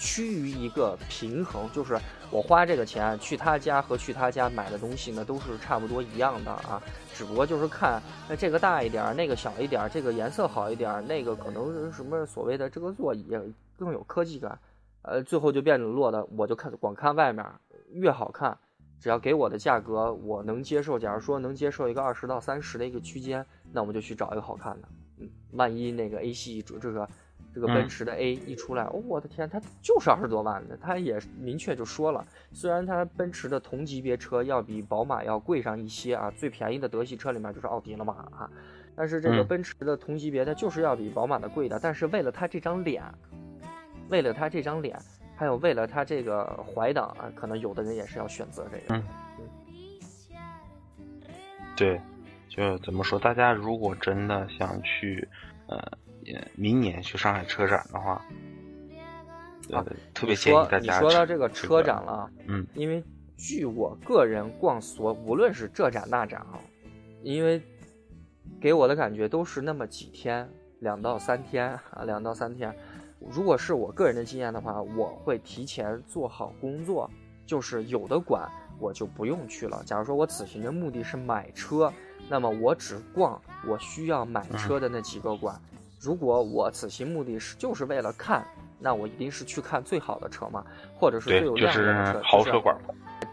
趋于一个平衡，就是我花这个钱去他家和去他家买的东西呢，都是差不多一样的啊，只不过就是看那这个大一点，那个小一点，这个颜色好一点，那个可能是什么所谓的这个座椅更有科技感，呃，最后就变成落的，我就看光看外面越好看，只要给我的价格我能接受，假如说能接受一个二十到三十的一个区间，那我们就去找一个好看的，嗯，万一那个 A 系主这个。这个奔驰的 A 一出来，哦，我的天，它就是二十多万的，它也明确就说了，虽然它奔驰的同级别车要比宝马要贵上一些啊，最便宜的德系车里面就是奥迪了嘛啊，但是这个奔驰的同级别它就是要比宝马的贵的，但是为了它这张脸，为了它这张脸，还有为了它这个怀档啊，可能有的人也是要选择这个。嗯，对，就怎么说，大家如果真的想去，呃。明年去上海车展的话，啊，特别建议大家。你说到这个车展了，嗯，因为据我个人逛所，无论是这展那展啊，因为给我的感觉都是那么几天，两到三天啊，两到三天。如果是我个人的经验的话，我会提前做好工作，就是有的馆我就不用去了。假如说我此行的目的是买车，那么我只逛我需要买车的那几个馆。如果我此行目的是就是为了看，那我一定是去看最好的车嘛，或者是最有亮点的车，豪车馆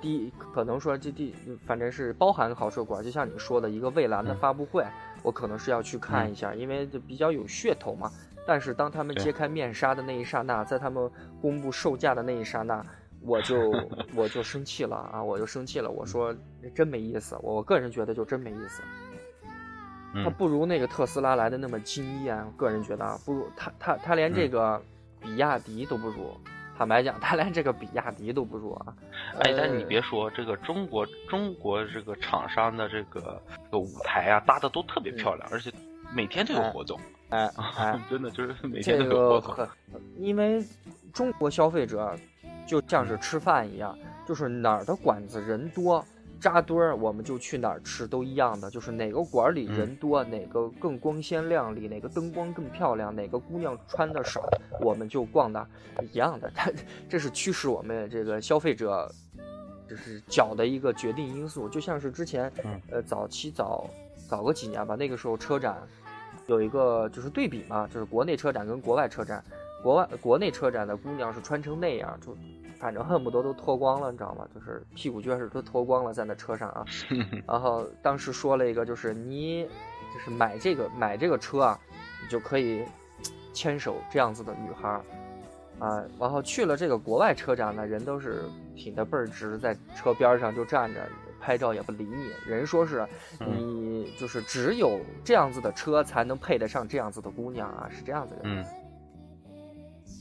第一可能说这第反正是包含豪车馆，就像你说的一个蔚蓝的发布会，我可能是要去看一下，因为就比较有噱头嘛。但是当他们揭开面纱的那一刹那，在他们公布售价的那一刹那，我就 我就生气了啊！我就生气了，我说真没意思。我个人觉得就真没意思。它不如那个特斯拉来的那么惊艳。个人觉得啊，不如它它它连这个比亚迪都不如。坦白讲，它连这个比亚迪都不如啊。哎，但你别说，这个中国中国这个厂商的这个这个舞台啊，搭的都特别漂亮，而且每天都有活动。哎 哎，真的就是每天都有活动。因为中国消费者。就像是吃饭一样，就是哪儿的馆子人多扎堆儿，我们就去哪儿吃都一样的。就是哪个馆里人多，哪个更光鲜亮丽，哪个灯光更漂亮，哪个姑娘穿的少，我们就逛那一样的。它这是驱使我们这个消费者就是脚的一个决定因素。就像是之前呃早期早早个几年吧，那个时候车展有一个就是对比嘛，就是国内车展跟国外车展。国外国内车展的姑娘是穿成那样，就反正恨不得都脱光了，你知道吗？就是屁股撅是都脱光了在那车上啊。然后当时说了一个，就是你就是买这个买这个车啊，你就可以牵手这样子的女孩啊。然后去了这个国外车展呢，人都是挺的倍儿直，在车边上就站着拍照也不理你。人说是你就是只有这样子的车才能配得上这样子的姑娘啊，是这样子的。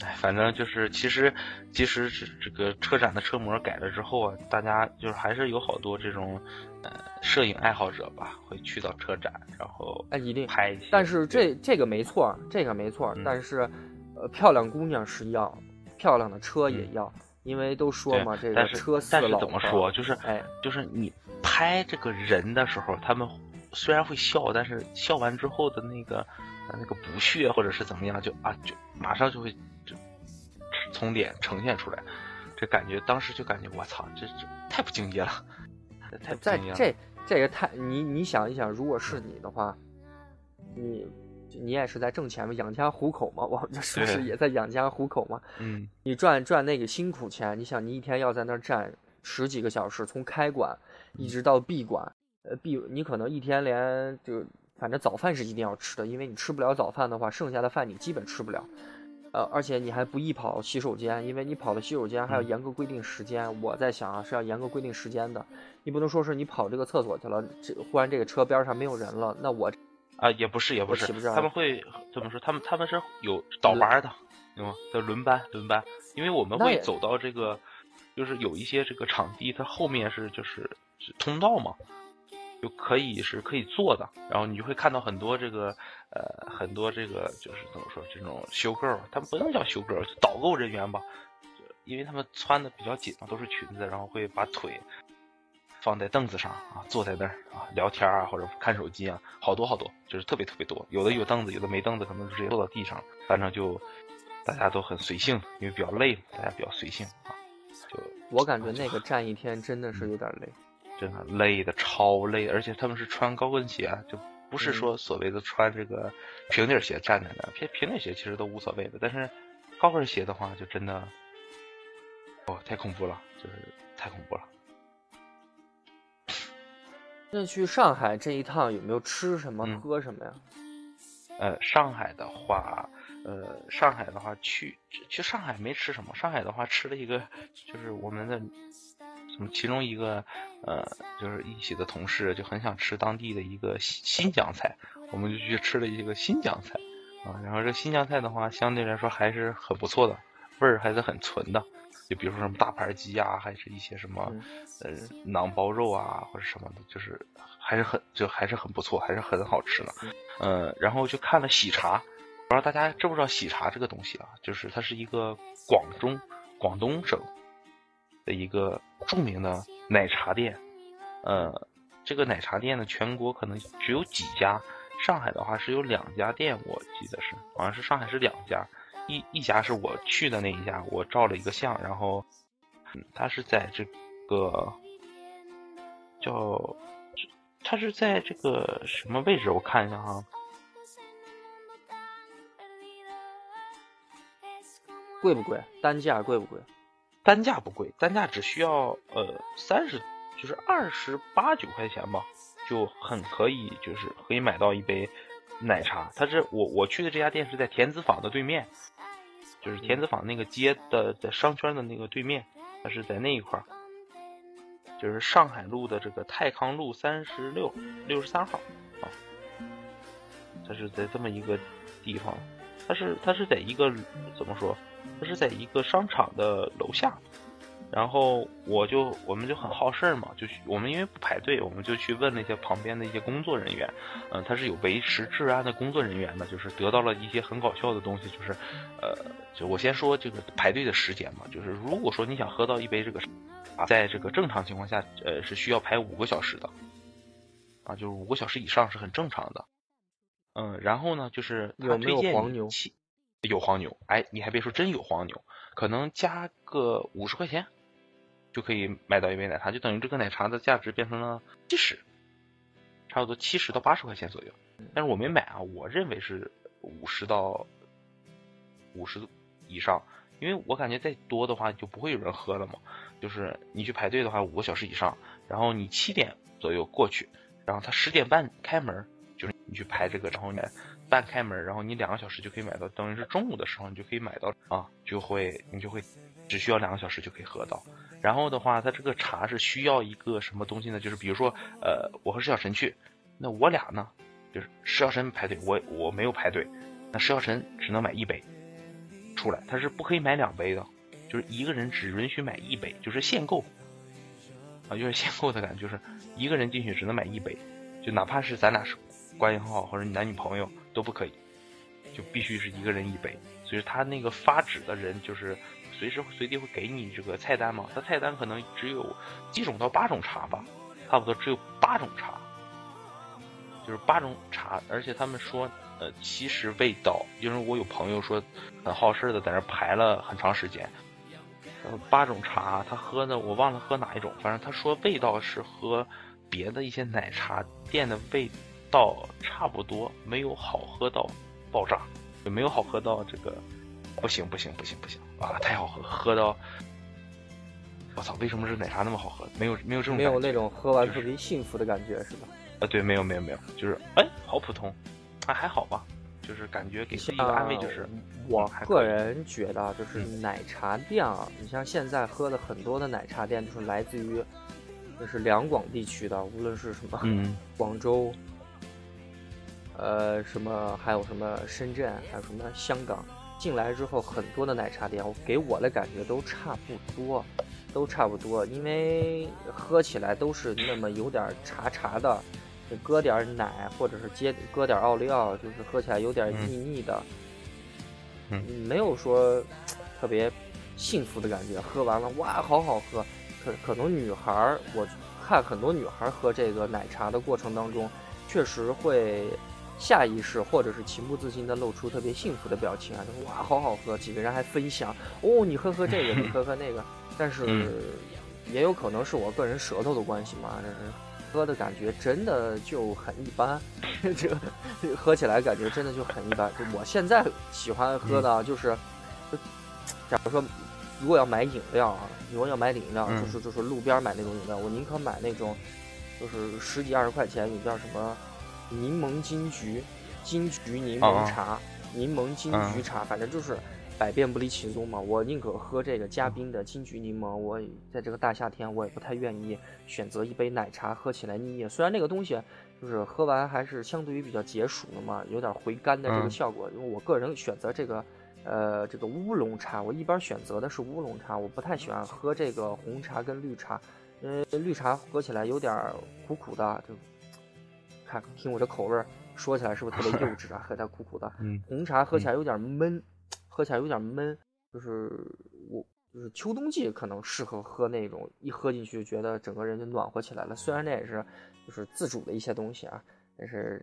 哎，反正就是，其实，其实是这个车展的车模改了之后啊，大家就是还是有好多这种，呃，摄影爱好者吧，会去到车展，然后哎，一定拍。但是这这个没错，这个没错，但是，呃，漂亮姑娘是要，漂亮的车也要，因为都说嘛，这个车但是怎么说，就是哎，就是你拍这个人的时候，他们虽然会笑，但是笑完之后的那个那个不屑或者是怎么样，就啊，就马上就会。从脸呈现出来，这感觉当时就感觉我操，这这太不敬业了，太不敬业了。这这个太你你想一想，如果是你的话，你你也是在挣钱嘛，养家糊口嘛，我们这是不是也在养家糊口嘛？嗯，你赚赚那个辛苦钱，你想你一天要在那儿站十几个小时，从开馆一直到闭馆，呃闭你可能一天连就反正早饭是一定要吃的，因为你吃不了早饭的话，剩下的饭你基本吃不了。呃，而且你还不易跑洗手间，因为你跑的洗手间还要严格规定时间。我在想啊，是要严格规定时间的，你不能说是你跑这个厕所去了，这忽然这个车边上没有人了，那我啊也不是也不是，不他们会怎么说？他们他们是有倒班的，对吗？叫轮班轮班，因为我们会走到这个，就是有一些这个场地，它后面是就是通道嘛。就可以是可以做的，然后你就会看到很多这个呃很多这个就是怎么说这种修 girl，他们不能叫修 girl，导购人员吧，因为他们穿的比较紧嘛，都是裙子，然后会把腿放在凳子上啊，坐在那儿啊聊天啊或者看手机啊，好多好多，就是特别特别多，有的有凳子，有的没凳子，可能直接坐到地上，反正就大家都很随性，因为比较累，大家比较随性啊。就我感觉那个站一天真的是有点累。真的累的超累，而且他们是穿高跟鞋，就不是说所谓的穿这个平底鞋站在那，平平底鞋其实都无所谓的，但是高跟鞋的话就真的，哦，太恐怖了，就是太恐怖了。那去上海这一趟有没有吃什么喝什么呀？呃，上海的话，呃，上海的话去去上海没吃什么，上海的话吃了一个就是我们的。其中一个，呃，就是一起的同事就很想吃当地的一个新新疆菜，我们就去吃了一个新疆菜，啊，然后这新疆菜的话，相对来说还是很不错的，味儿还是很纯的，就比如说什么大盘鸡啊，还是一些什么，呃，馕包肉啊，或者什么的，就是还是很就还是很不错，还是很好吃的，呃，然后就看了喜茶，不知道大家知不知道喜茶这个东西啊，就是它是一个广中广东省。的一个著名的奶茶店，呃，这个奶茶店呢，全国可能只有几家，上海的话是有两家店，我记得是，好像是上海是两家，一一家是我去的那一家，我照了一个相，然后，嗯，它是在这个叫，它是在这个什么位置？我看一下哈，贵不贵？单价贵不贵？单价不贵，单价只需要呃三十，就是二十八九块钱吧，就很可以，就是可以买到一杯奶茶。它是我我去的这家店是在田子坊的对面，就是田子坊那个街的在商圈的那个对面，它是在那一块儿，就是上海路的这个泰康路三十六六十三号啊，它是在这么一个地方，它是它是在一个怎么说？它是在一个商场的楼下。然后我就我们就很好事儿嘛，就我们因为不排队，我们就去问那些旁边的一些工作人员，嗯，他是有维持治安的工作人员的，就是得到了一些很搞笑的东西，就是，呃，就我先说这个排队的时间嘛，就是如果说你想喝到一杯这个，啊，在这个正常情况下，呃，是需要排五个小时的，啊，就是五个小时以上是很正常的，嗯，然后呢，就是有没有黄牛？有黄牛，哎，你还别说，真有黄牛，可能加个五十块钱。就可以买到一杯奶茶，就等于这个奶茶的价值变成了七十，差不多七十到八十块钱左右。但是我没买啊，我认为是五十到五十以上，因为我感觉再多的话就不会有人喝了嘛。就是你去排队的话，五个小时以上，然后你七点左右过去，然后他十点半开门，就是你去排这个，然后呢半开门，然后你两个小时就可以买到，等于是中午的时候你就可以买到啊，就会你就会只需要两个小时就可以喝到。然后的话，它这个茶是需要一个什么东西呢？就是比如说，呃，我和石小晨去，那我俩呢，就是石小晨排队，我我没有排队，那石小晨只能买一杯出来，他是不可以买两杯的，就是一个人只允许买一杯，就是限购啊，就是限购的感觉，就是一个人进去只能买一杯，就哪怕是咱俩是关系很好或者你男女朋友都不可以，就必须是一个人一杯，所以他那个发纸的人就是。随时随地会给你这个菜单嘛？他菜单可能只有几种到八种茶吧，差不多只有八种茶，就是八种茶。而且他们说，呃，其实味道，因为我有朋友说很好事儿的在那排了很长时间。呃，八种茶，他喝的我忘了喝哪一种，反正他说味道是和别的一些奶茶店的味道差不多，没有好喝到爆炸，也没有好喝到这个。不行不行不行不行啊！太好喝，喝到我操！为什么是奶茶那么好喝？没有没有这种没有那种喝完特别幸福的感觉是吧？啊，对，没有没有没有，就是哎，好普通，啊还好吧，就是感觉给自己一个安慰，就是我个人觉得，就是奶茶店啊，你像现在喝的很多的奶茶店，就是来自于就是两广地区的，无论是什么广州，呃，什么还有什么深圳，还有什么香港。进来之后，很多的奶茶店，给我的感觉都差不多，都差不多，因为喝起来都是那么有点茶茶的，搁点奶或者是接搁点奥利奥，就是喝起来有点腻腻的，嗯，没有说特别幸福的感觉。喝完了，哇，好好喝。可可能女孩儿，我看很多女孩喝这个奶茶的过程当中，确实会。下意识或者是情不自禁的露出特别幸福的表情啊，说 哇好好喝，几个人还分享哦，你喝喝这个，你喝喝那个，但是也有可能是我个人舌头的关系嘛，喝的感觉真的就很一般，这个喝起来感觉真的就很一般。就我现在喜欢喝的就是，就假如说如果要买饮料啊，如果要买饮料，就是就是路边买那种饮料，我宁可买那种就是十几二十块钱，你叫什么？柠檬金桔，金桔柠檬茶，柠檬金桔茶，反正就是百变不离其宗嘛。我宁可喝这个加冰的金桔柠檬。我在这个大夏天，我也不太愿意选择一杯奶茶，喝起来腻腻。虽然那个东西就是喝完还是相对于比较解暑的嘛，有点回甘的这个效果。因为我个人选择这个，呃，这个乌龙茶，我一般选择的是乌龙茶，我不太喜欢喝这个红茶跟绿茶，因为绿茶喝起来有点苦苦的，就。看，听我这口味儿，说起来是不是特别幼稚啊？喝它苦苦的。嗯。红茶喝起来有点闷，喝起来有点闷。就是我，就是秋冬季可能适合喝那种，一喝进去就觉得整个人就暖和起来了。虽然那也是，就是自主的一些东西啊，但是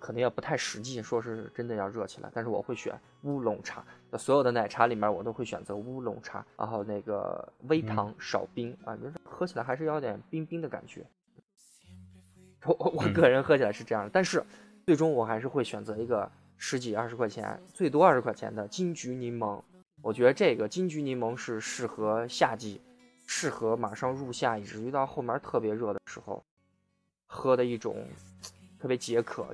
可能也不太实际，说是真的要热起来。但是我会选乌龙茶，所有的奶茶里面我都会选择乌龙茶，然后那个微糖少冰啊，就是喝起来还是有点冰冰的感觉。我我个人喝起来是这样的，但是最终我还是会选择一个十几二十块钱，最多二十块钱的金桔柠檬。我觉得这个金桔柠檬是适合夏季，适合马上入夏，以至于到后面特别热的时候喝的一种特别解渴。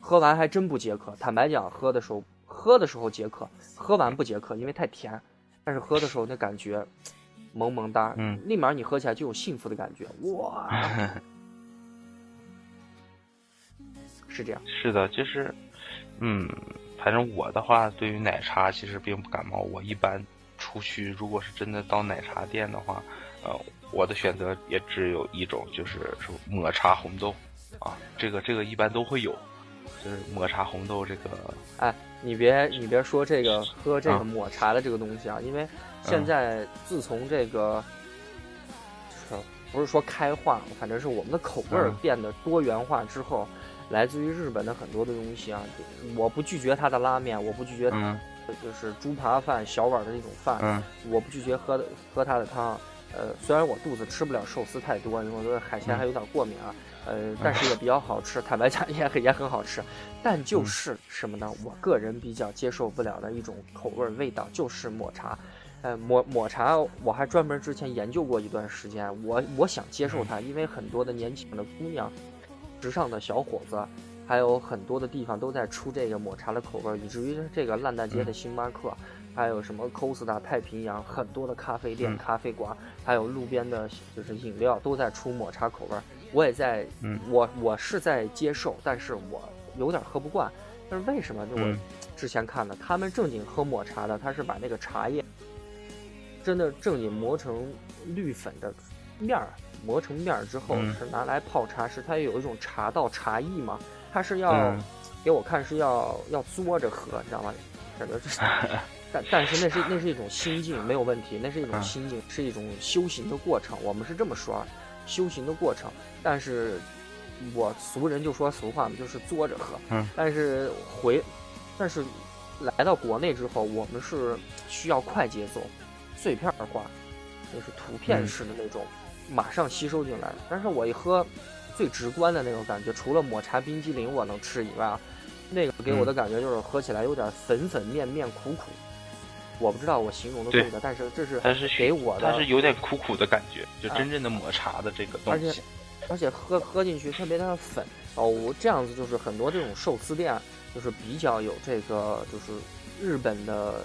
喝完还真不解渴，坦白讲，喝的时候喝的时候解渴，喝完不解渴，因为太甜。但是喝的时候那感觉 萌萌哒，嗯，立马你喝起来就有幸福的感觉，哇，是这样。是的，就是，嗯，反正我的话，对于奶茶其实并不感冒。我一般出去，如果是真的到奶茶店的话，呃，我的选择也只有一种，就是说抹茶红豆，啊，这个这个一般都会有，就是抹茶红豆这个，哎，你别你别说这个喝这啊个抹茶的这个东西啊，因为现嗯在自从这个，就是不是说开化，反正是我们的口味变得多元化之后，来自于日本的很多的东西啊，我不拒绝它的拉面，我不拒绝嗯就是猪扒饭小碗的那种饭，嗯我不拒绝喝的喝它的汤。呃，虽然我肚子吃不了寿司太多，因为我对海鲜还有点过敏啊，呃，但是也比较好吃，坦白讲也很也很好吃。但就是什么呢？我个人比较接受不了的一种口味儿味道就是抹茶。呃，抹抹茶我还专门之前研究过一段时间，我我想接受它，因为很多的年轻的姑娘、时尚的小伙子，还有很多的地方都在出这个抹茶的口味儿，以至于这个烂大街的星巴克。还有什么 Costa 太平洋，很多的咖啡店、嗯咖啡馆，还有路边的就是饮料都在出抹茶口味儿。我也在，嗯我我是在接受，但是我有点喝不惯。但是为什么？就我嗯之前看的，他们正经喝抹茶的，他是把那个茶叶真的正经磨成绿粉的面儿，磨成面儿之后嗯是拿来泡茶，是它有一种茶道茶艺嘛，它是要、嗯给我看是要要嘬着喝，你知道吗？感觉就是，但但是那是那是一种心境，没有问题，那是一种嗯心境，是一种修行的过程。我们是这么说，啊，修行的过程。但是我俗人就说俗话嘛，就是嘬着喝。嗯。但是回，但是来到国内之后，我们是需要快节奏、碎片化，就是图片嗯式的那种，马上吸收进来。但是我一喝，最直观的那种感觉，除了抹茶冰激凌我能吃以外啊，那个给我的感觉就是喝起来有点粉粉面面苦苦。我不知道我形容的对对的，但是这是它是给我的但是有点苦苦的感觉，就啊真正的抹茶的这个东而且西。而且喝喝进去特别的粉哦，我这样子就是很多这种寿司店就是比较有这个就是日本的，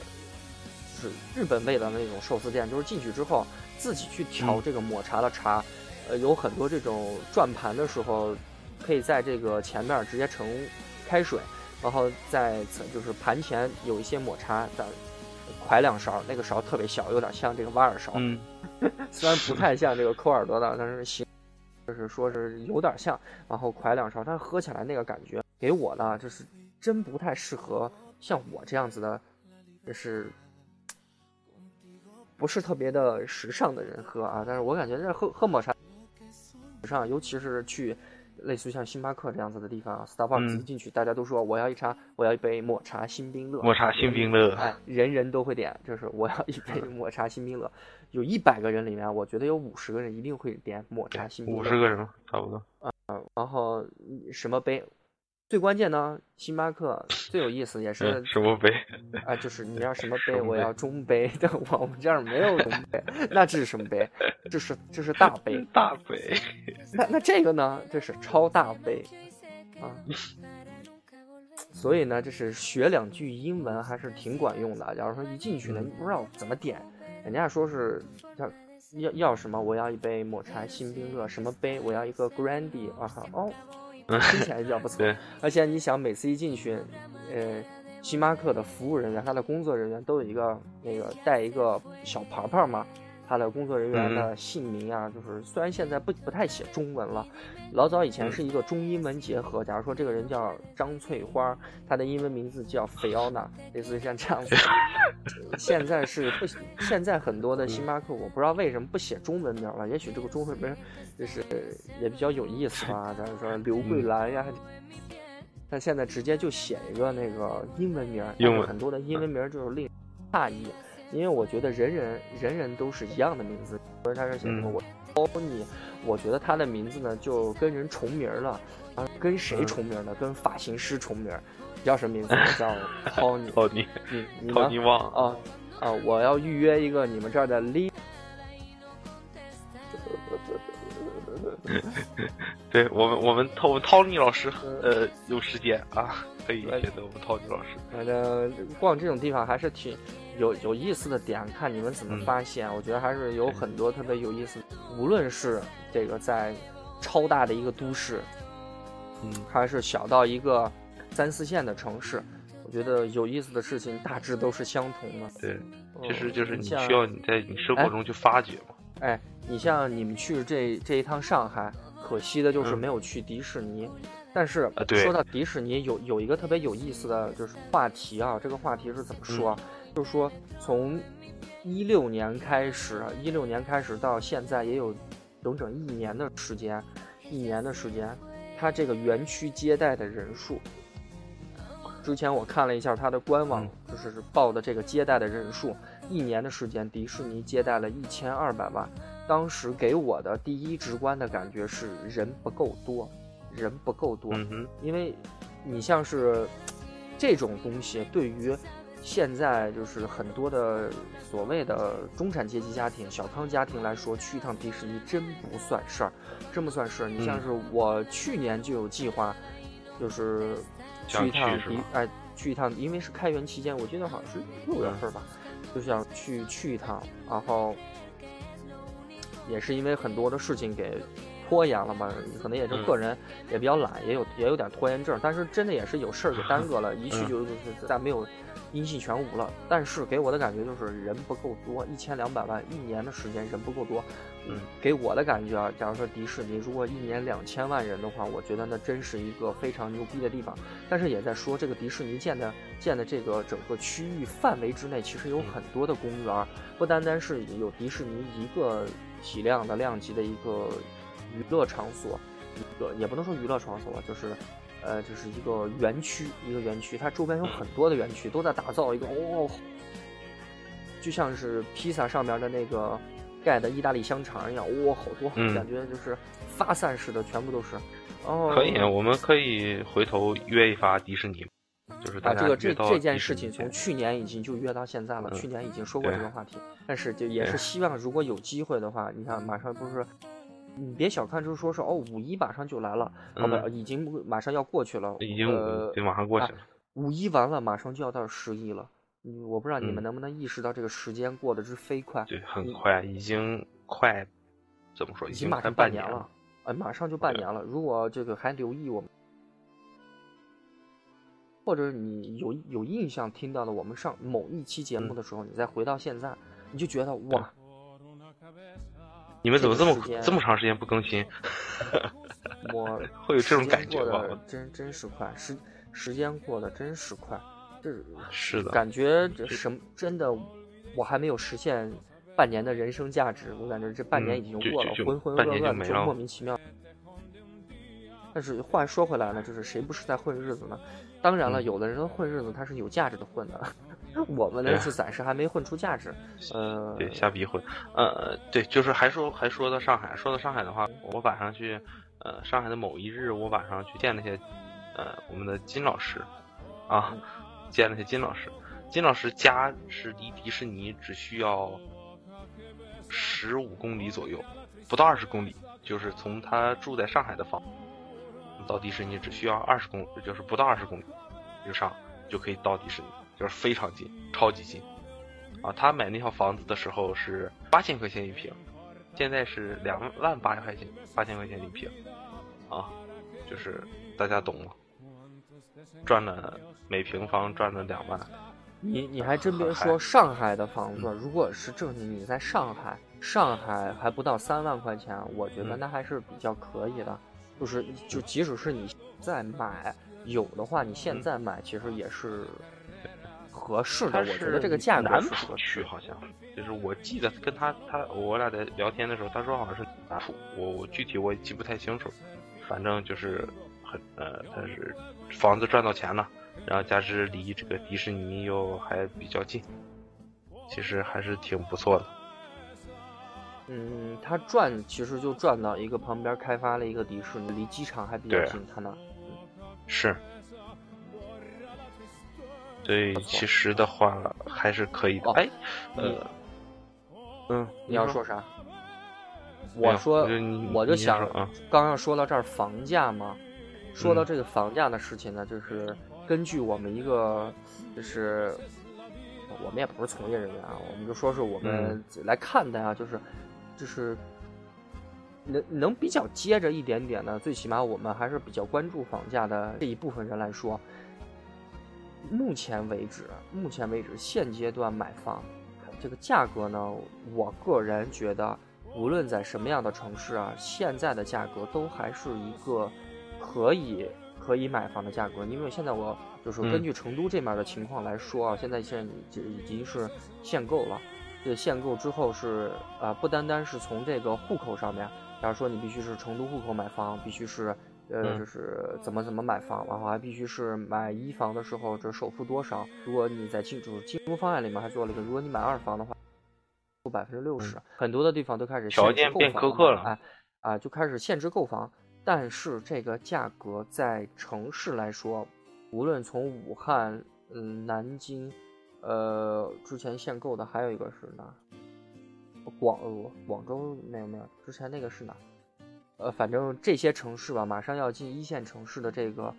就是日本味的那种寿司店，就是进去之后自己去调嗯这个抹茶的茶，呃，有很多这种转盘的时候，可以在这个前面直接盛开水，然后在就是盘前有一些抹茶再。㧟两勺，那个勺特别小，有点像这个挖耳勺，嗯 虽然不太像这个抠耳朵的，但是形就是说是有点像，然后㧟两勺，但是喝起来那个感觉给我呢，就是真不太适合像我这样子的，就是不是特别的时尚的人喝啊。但是我感觉这喝喝抹茶时尚，尤其是去类似于像星巴克这样子的地方啊，Starbucks 嗯一进去，大家都说我要一茶，我要一杯抹茶新冰乐，抹茶新冰乐，哎，人人都会点，就是我要一杯抹茶新冰乐。有一百个人里面，我觉得有五十个人一定会点抹茶新冰乐。五十个人差不多。嗯然后嗯什么杯？最关键呢，星巴克最有意思也是嗯，什么杯？啊，就是你要什么杯，我要中杯。但，我我们这儿没有中杯，那这是什么杯？这是这是大杯。大杯。那那这个呢？这是超大杯啊。所以呢，这是学两句英文还是挺管用的。假如说一进去呢，嗯你不知道怎么点，人家说是要要要什么，我要一杯抹茶新冰乐，什么杯，我要一个 Grandi 啊哈哦，听起来比较不错。而且你想，每次一进去，呃，星巴克的服务人员，他的工作人员都有一个那个带一个小牌牌嘛，他的工作人员的姓名啊，就是虽然现在不不太写中文了，老早以前是一个中英文结合。假如说这个人叫张翠花，他的英文名字叫菲奥娜，类似于像这样子。现在是不，现在很多的星巴克，我不知道为什么不写中文名了，也许这个中文名就是也比较有意思吧。咱说刘桂兰呀。但现在直接就写一个那个英文名，英文很多的英文名就是令诧异，因为我觉得人人人人都是一样的名字，所以他是写什么嗯我 Tony，我觉得他的名字呢就跟人重名了，啊，跟谁嗯重名呢？跟发型师重名，叫什么名字？叫 Tony。你你呢？托尼旺。啊啊！我要预约一个你们这儿的 Lee。对我们，我们涛我们涛尼老师呃有时间啊，可以选择我们涛尼老师。反正逛这种地方还是挺有有意思的点，看你们怎么发现。我觉得还是有很多特别有意思，无论是这个在超大的一个都市，嗯，还是小到一个三四线的城市，我觉得有意思的事情大致都是相同的。对，其实就是你需要你在你生活中去发掘嘛。哎，你像你们去这这一趟上海。可惜的就是没有去迪士尼，但是说到迪士尼，有有一个特别有意思的就是话题啊，这个话题是怎么说？就是说从一六年开始，一六年开始到现在也有整整一年的时间，一年的时间，它这个园区接待的人数，之前我看了一下它的官网，就是报的这个接待的人数，一年的时间，迪士尼接待了一千二百万。当时给我的第一直观的感觉是人不够多，人不够多，嗯因为，你像是这种东西，对于现在就是很多的所谓的中产阶级家庭、小康家庭来说，去一趟迪士尼真不算事儿，真不算事儿。你像是我去年就有计划，就是去一趟迪，哎，去一趟，因为是开园期间，我记得好像是六月份吧，就想去去一趟，然后。也是因为很多的事情给拖延了嘛，可能也是个人也比较懒，也有也有点拖延症。但是真的也是有事儿给 耽搁了，一去就就是再没有音信全无了。但是给我的感觉就是人不够多，一千两百万一年的时间人不够多。嗯，给我的感觉啊，假如说迪士尼如果一年两千万人的话，我觉得那真是一个非常牛逼的地方。但是也在说这个迪士尼建的建的这个整个区域范围之内，其实有很多的公园，不单单是有迪士尼一个。体量的量级的一个娱乐场所，一个也不能说娱乐场所吧，就是，呃，就是一个园区，一个园区，它周边有很多的园区，都在打造一个哦，就像是披萨上面的那个盖的意大利香肠一样，哇，好多，感觉就是发散式的，全部都是。哦，可以，我们可以回头约一发迪士尼。就是啊，这个这这件事情从去年已经就约到现在了。去年已经说过这个话题，但是就也是希望如果有机会的话，你看马上不是，你别小看，就是说是哦，五一马上就来了，哦不，已经马上要过去了，已经马上过去了。五一完了，马上就要到十一了。嗯，我不知道你们能不能意识到这个时间过得之飞快。对，很快，已经快怎么说？已经马上半年了。哎，马上就半年了。如果这个还留意我们。或者你有有印象听到了我们上某一期节目的时候，你再回到现在，你就觉得哇，你们怎么这么这么长时间不更新？我 会有这种感觉吧？真真是快，时时间过得真是快，这是的，感觉这什么真的，我还没有实现半年的人生价值，我感觉这半年已经过了，浑浑噩噩的，就莫名其妙。但是话说回来呢，就是谁不是在混日子呢？当然了，有的人混日子他是有价值的混的，我们呢是暂时还没混出价值。呃，对，瞎逼混。呃，对，就是还说还说到上海，说到上海的话，我晚上去，呃，上海的某一日，我晚上去见那些，呃，我们的金老师，啊，见那些金老师。金老师家是离迪士尼只需要十五公里左右，不到二十公里，就是从他住在上海的房。到迪士尼只需要二十公里，就是不到二十公里，就上就可以到迪士尼，就是非常近，超级近。啊，他买那套房子的时候是八千块钱一平，现在是两万八块钱，八千块钱一平，啊，就是大家懂了，赚了每平方赚了两万。你你还真别说，上海的房子，如果是正经你在上海，上海还不到三万块钱，我觉得那还是比较可以的。就是，就即使是你在买有的话，你现在买其实也是合适的。我觉得这个价格南浦区好像，就是我记得跟他他我俩在聊天的时候，他说好像是南浦，我我具体我也记不太清楚。反正就是很呃，他是房子赚到钱了，然后加之离这个迪士尼又还比较近，其实还是挺不错的。嗯，他转其实就转到一个旁边开发了一个迪士尼，离机场还比较近。他那是，对，其实的话还是可以的。哎，呃，嗯，你要说啥？我说我就想，刚刚说到这儿房价嘛，说到这个房价的事情呢，就是根据我们一个，就是我们也不是从业人员啊，我们就说是我们来看的啊，就是就是能能比较接着一点点的，最起码我们还是比较关注房价的这一部分人来说，目前为止，目前为止现阶段买房这个价格呢，我个人觉得。无论在什么样的城市啊，现在的价格都还是一个可以可以买房的价格。因为现在我就是根据成都这面的情况来说啊，现在现在已经是限购了。这限购之后是啊，不单单是从这个户口上面，假如说你必须是成都户口买房，必须是呃就是怎么怎么买房，然后还必须是买一房的时候这首付多少。如果你在进就是金融方案里面还做了一个，如果你买二房的话。百分之六十，很多的地方都开始条件变苛刻了，哎，啊，就开始限制购房。但是这个价格在城市来说，无论从武汉、嗯南京，呃，之前限购的还有一个是哪？广呃广州没有没有，之前那个是哪？呃，反正这些城市吧，马上要进一线城市的这个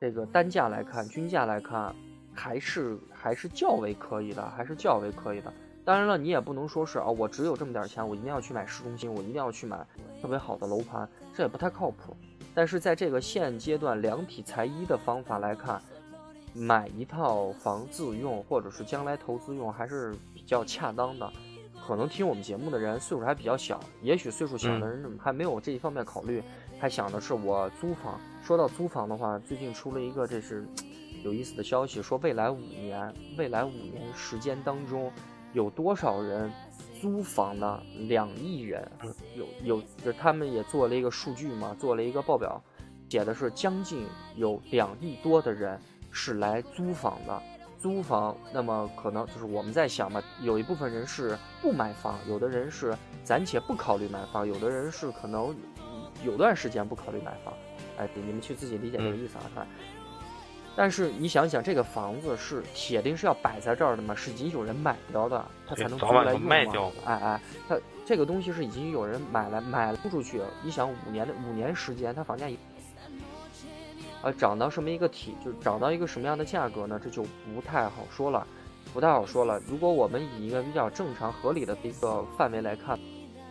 这个单价来看，均价来看，还是还是较为可以的，还是较为可以的。当然了，你也不能说是啊，我只有这么点钱，我一定要去买市中心，我一定要去买特别好的楼盘，这也不太靠谱。但是在这个现阶段量体裁衣的方法来看，买一套房自用或者是将来投资用还是比较恰当的。可能听我们节目的人岁数还比较小，也许岁数小的人还没有这一方面考虑，还想的是我租房。说到租房的话，最近出了一个这是有意思的消息，说未来五年，未来五年时间当中。有多少人租房呢？两亿人，有有，就他们也做了一个数据嘛，做了一个报表，写的是将近有两亿多的人是来租房的。租房，那么可能就是我们在想嘛，有一部分人是不买房，有的人是暂且不考虑买房，有的人是可能有段时间不考虑买房。哎，你们去自己理解这个意思啊。但是你想想，这个房子是铁定是要摆在这儿的嘛？是已经有人买掉的，他才能租来用嘛？哎哎，他这个东西是已经有人买来买了租出去。你想五年的五年时间，它房价一呃涨到什么一个体，就涨到一个什么样的价格呢？这就不太好说了，不太好说了。如果我们以一个比较正常合理的一个范围来看，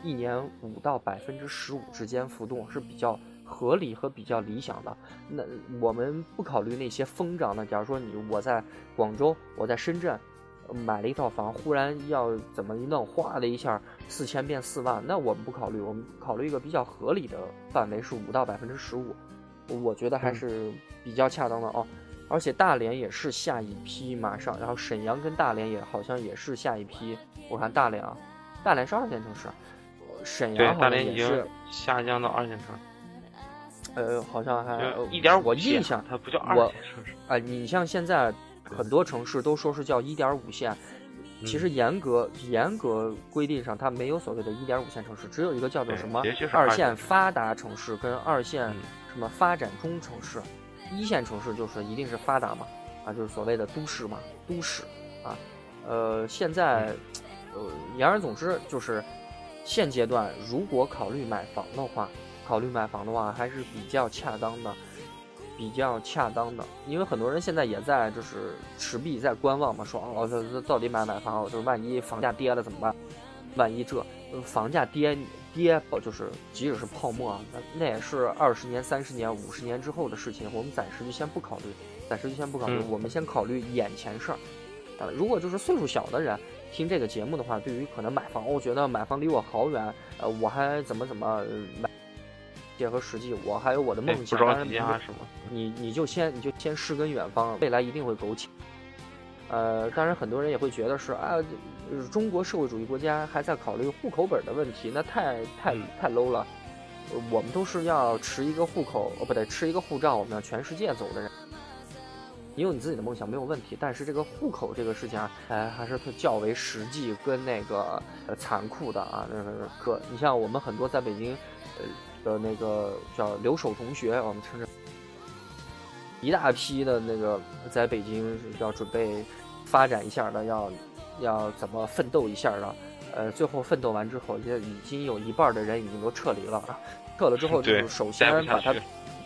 一年五到百分之十五之间浮动是比较。合理和比较理想的，那我们不考虑那些疯涨的。假如说你我在广州，我在深圳买了一套房，忽然要怎么一弄，哗的一下四千变四万，那我们不考虑，我们考虑一个比较合理的范围是五到百分之十五，我觉得还是比较恰当的哦。而且大连也是下一批马上，然后沈阳跟大连也好像也是下一批。我看大连啊，大连是二线城市，沈阳大连已经下降到二线城市。呃，好像还一点五，我印象它不叫二线城市。哎，你像现在很多城市都说是叫一点五线，其实严格严格规定上，它没有所谓的一点五线城市，只有一个叫做什么二线发达城市跟二线什么发展中城市，一线城市就是一定是发达嘛，啊，就是所谓的都市嘛，都市啊，呃，现在呃，言而总之就是现阶段如果考虑买房的话。考虑买房的话，还是比较恰当的，比较恰当的，因为很多人现在也在就是持币在观望嘛，说哦，这这到底买买房，就是万一房价跌了怎么办？万一这房价跌跌，就是即使是泡沫啊，那那也是二十年、三十年、五十年之后的事情，我们暂时就先不考虑，暂时就先不考虑，我们先考虑眼前事儿。啊，如果就是岁数小的人听这个节目的话，对于可能买房，我觉得买房离我好远，呃，我还怎么怎么买。结合实际，我还有我的梦想。不着急啊，什么？你你就先你就先诗跟远方，未来一定会苟且。呃，当然很多人也会觉得是啊，中国社会主义国家还在考虑户口本的问题，那太太太 low 了。我们都是要持一个户口，哦不对，持一个护照，我们要全世界走的人。你有你自己的梦想没有问题，但是这个户口这个事情啊，哎，还是较为实际跟那个呃残酷的啊。那个可你像我们很多在北京，呃。的那个叫留守同学，我们称之一大批的那个在北京要准备发展一下的，要要怎么奋斗一下的，呃，最后奋斗完之后，也已经有一半的人已经都撤离了。撤了之后，就是首先把他，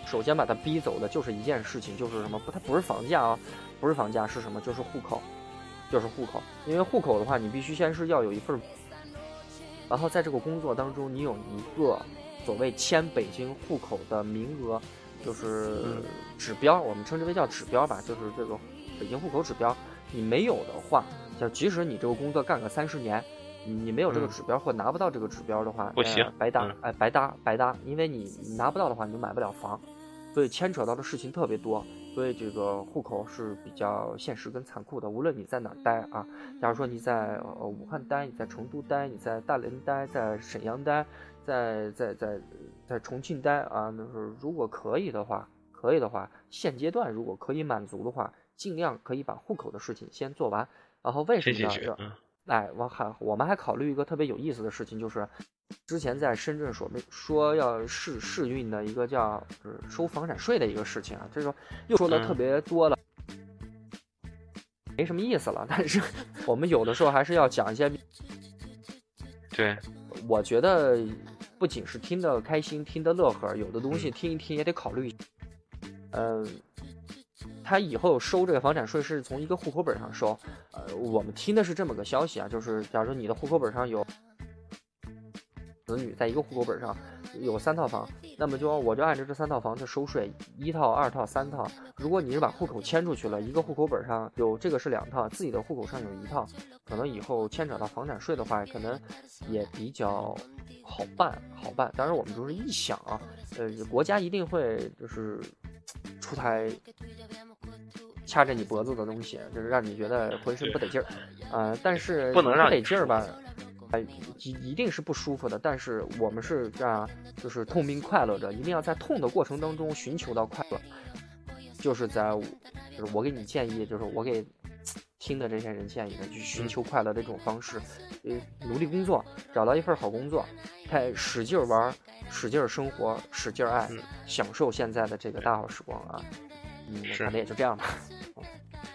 首先把他逼走的就是一件事情，就是什么？不，他不是房价啊，不是房价，是什么？就是户口，就是户口。因为户口的话，你必须先是要有一份，然后在这个工作当中，你有一个所谓迁北京户口的名额，就是指标，我们称之为叫指标吧，就是这个北京户口指标。你没有的话，就即使你这个工作干个三十年。你没有这个指标或拿不到这个指标的话，不行，白搭，哎，白搭，白搭，因为你拿不到的话，你就买不了房，所以牵扯到的事情特别多，所以这个户口是比较现实跟残酷的。无论你在哪待啊，假如说你在呃武汉待，你在成都待，你在大连待，在沈阳待，在在在在重庆待啊，就是如果可以的话，可以的话，现阶段如果可以满足的话，尽量可以把户口的事情先做完，然后为什么呢？哎，我还我们还考虑一个特别有意思的事情，就是之前在深圳说没说要试试运的一个叫就是收房产税的一个事情啊，这个又说的特别多了，没什么意思了。但是我们有的时候还是要讲一些，对，我觉得不仅是听得开心、听得乐呵，有的东西听一听也得考虑。嗯。他以后收这个房产税是从一个户口本上收，呃，我们听的是这么个消息啊，就是假如说你的户口本上有子女在一个户口本上有三套房，那么就我就按照这三套房子收税，一套、二套、三套。如果你是把户口迁出去了，一个户口本上有这个是两套，自己的户口上有一套，可能以后牵扯到房产税的话，可能也比较好办，好办。当然我们就是一想啊，呃，国家一定会就是出台。掐着你脖子的东西，就是让你觉得浑身不得劲儿，呃，但是不能让得劲儿吧，哎，一一定是不舒服的。但是我们是这样，就是痛并快乐着，一定要在痛的过程当中寻求到快乐。就是在，就是我给你建议，就是我给听的这些人建议的，去寻求快乐的这种方式，呃，努力工作，找到一份好工作，太使劲玩，使劲生活，使劲爱，享受现在的这个大好时光啊。嗯，可能也就这样吧。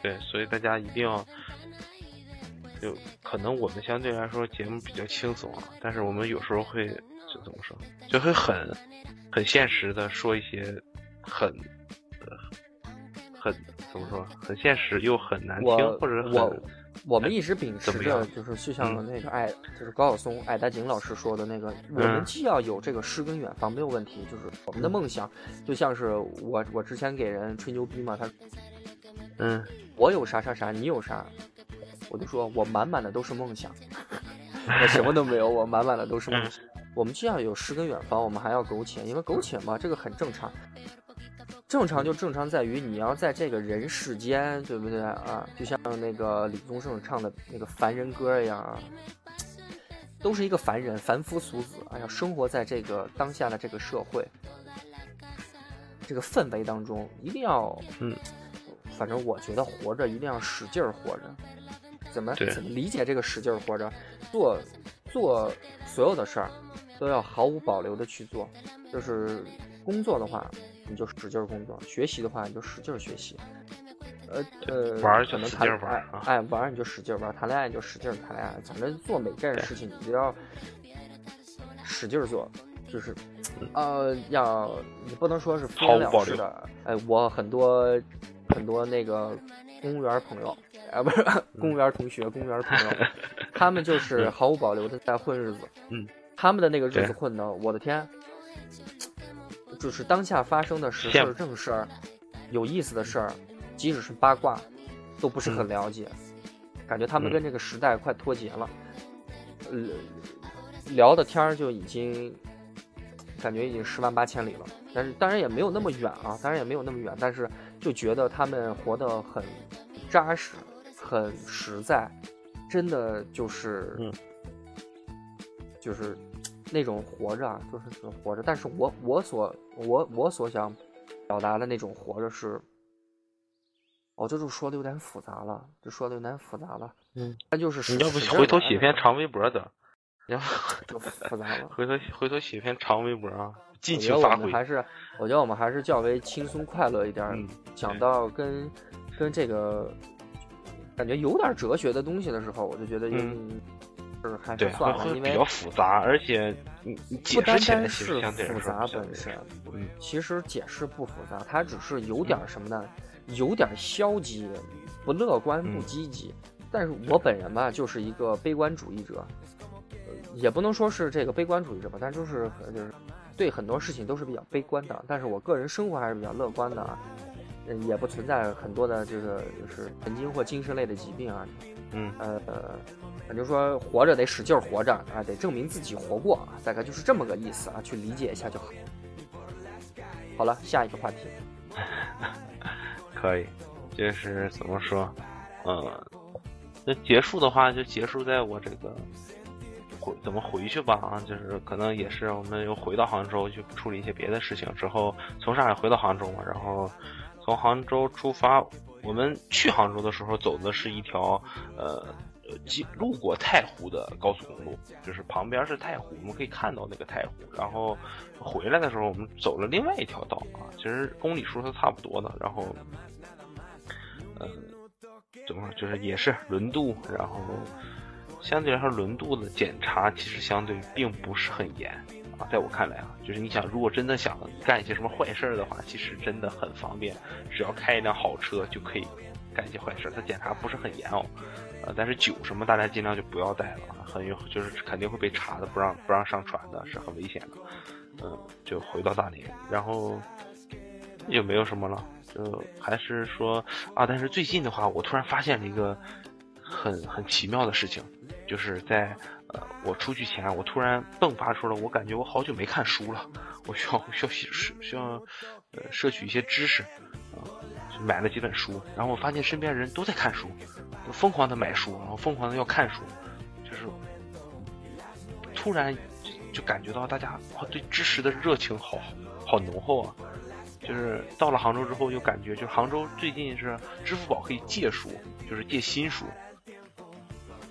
对，所以大家一定要，就可能我们相对来说节目比较轻松啊，但是我们有时候会就怎么说，就会很很现实的说一些很很怎么说，很现实又很难听，或者我我们一直秉持着，就是就像那个爱，就是高晓松、艾达景老师说的那个，我们既要有这个诗跟远方，没有问题，就是我们的梦想，就像是我我之前给人吹牛逼嘛，他。嗯，我有啥啥啥，你有啥？我就说我满满的都是梦想，我什么都没有，我满满的都是梦想。我们既要有诗跟远方，我们还要苟且，因为苟且嘛，这个很正常。正常就正常在于你要在这个人世间，对不对啊？就像那个李宗盛唱的那个凡人歌一样啊，都是一个凡人，凡夫俗子，哎呀，生活在这个当下的这个社会，这个氛围当中，一定要嗯。反正我觉得活着一定要使劲儿活着，怎么怎么理解这个使劲儿活着？做做所有的事儿都要毫无保留的去做，就是工作的话你就使劲儿工作，学习的话你就使劲儿学习，呃呃，玩可能谈爱哎玩你就使劲儿玩，谈恋爱你就使劲儿谈恋爱，反正做每件事情你都要使劲儿做，就是呃要你不能说是敷衍了事的，哎我很多。很多那个公务员朋友，啊，不是公务员同学，公务员朋友，他们就是毫无保留的在混日子。嗯，他们的那个日子混的，我的天，就是当下发生的实事正事儿，有意思的事儿，即使是八卦，都不是很了解，感觉他们跟这个时代快脱节了。呃，聊的天儿就已经感觉已经十万八千里了，但是当然也没有那么远啊，当然也没有那么远，但是。就觉得他们活得很扎实，很实在，真的就是，就是那种活着，就是活着。但是我我所我我所想表达的那种活着是，哦，这就说的有点复杂了，这说的有点复杂了。嗯，那就是你要不回头写篇长微博的，要就复杂了。回头回头写篇长微博啊。尽情发挥。还是我觉得我们还是较为轻松快乐一点。讲到跟跟这个感觉有点哲学的东西的时候，我就觉得嗯，是还是，算了，因为比较复杂，而且你不单单是复杂本身，嗯其实解释不复杂，它只是有点儿什么呢？有点儿消极，不乐观，不嗯积极。但是我本人吧，就是一个悲观主义者，呃也不能说是这个悲观主义者吧，但就是就是对很多事情都是比较悲观的。但是我个人生活还是比较乐观的啊，呃也不存在很多的这个就是神经或精神类的疾病啊，嗯呃，反正说活着得使劲儿活着啊，得证明自己活过啊，大概就是这么个意思啊，去理解一下就好。好了，下一个话题。可以，就是怎么说，嗯，那结束的话就结束在我这个回怎么回去吧啊，就是可能也是我们又回到杭州去处理一些别的事情之后，从上海回到杭州嘛，然后从杭州出发，我们去杭州的时候走的是一条呃。路过太湖的高速公路，就是旁边是太湖，我们可以看到那个太湖。然后回来的时候，我们走了另外一条道啊，其实公里数是差不多的。然后，呃，怎么说，就是也是轮渡，然后相对来说轮渡的检查其实相对并不是很严在我看来啊，就是你想如果真的想干一些什么坏事儿的话，其实真的很方便，只要开一辆好车就可以干一些坏事儿，它检查不是很严哦。呃，但是酒什么大家尽量就不要带了，很有就是肯定会被查的，不让不让上船的，是很危险的。嗯，就回到大连，然后也没有什么了，就还是说啊，但是最近的话，我突然发现了一个很很奇妙的事情，就是在我出去前，我突然迸发出了，我感觉我好久没看书了，我需要需要需需要呃摄取一些知识啊。就买了几本书，然后我发现身边人都在看书，疯狂的买书，然后疯狂的要看书，就是突然就感觉到大家哇对知识的热情好好浓厚啊！就是到了杭州之后，就感觉就是杭州最近是支付宝可以借书，就是借新书，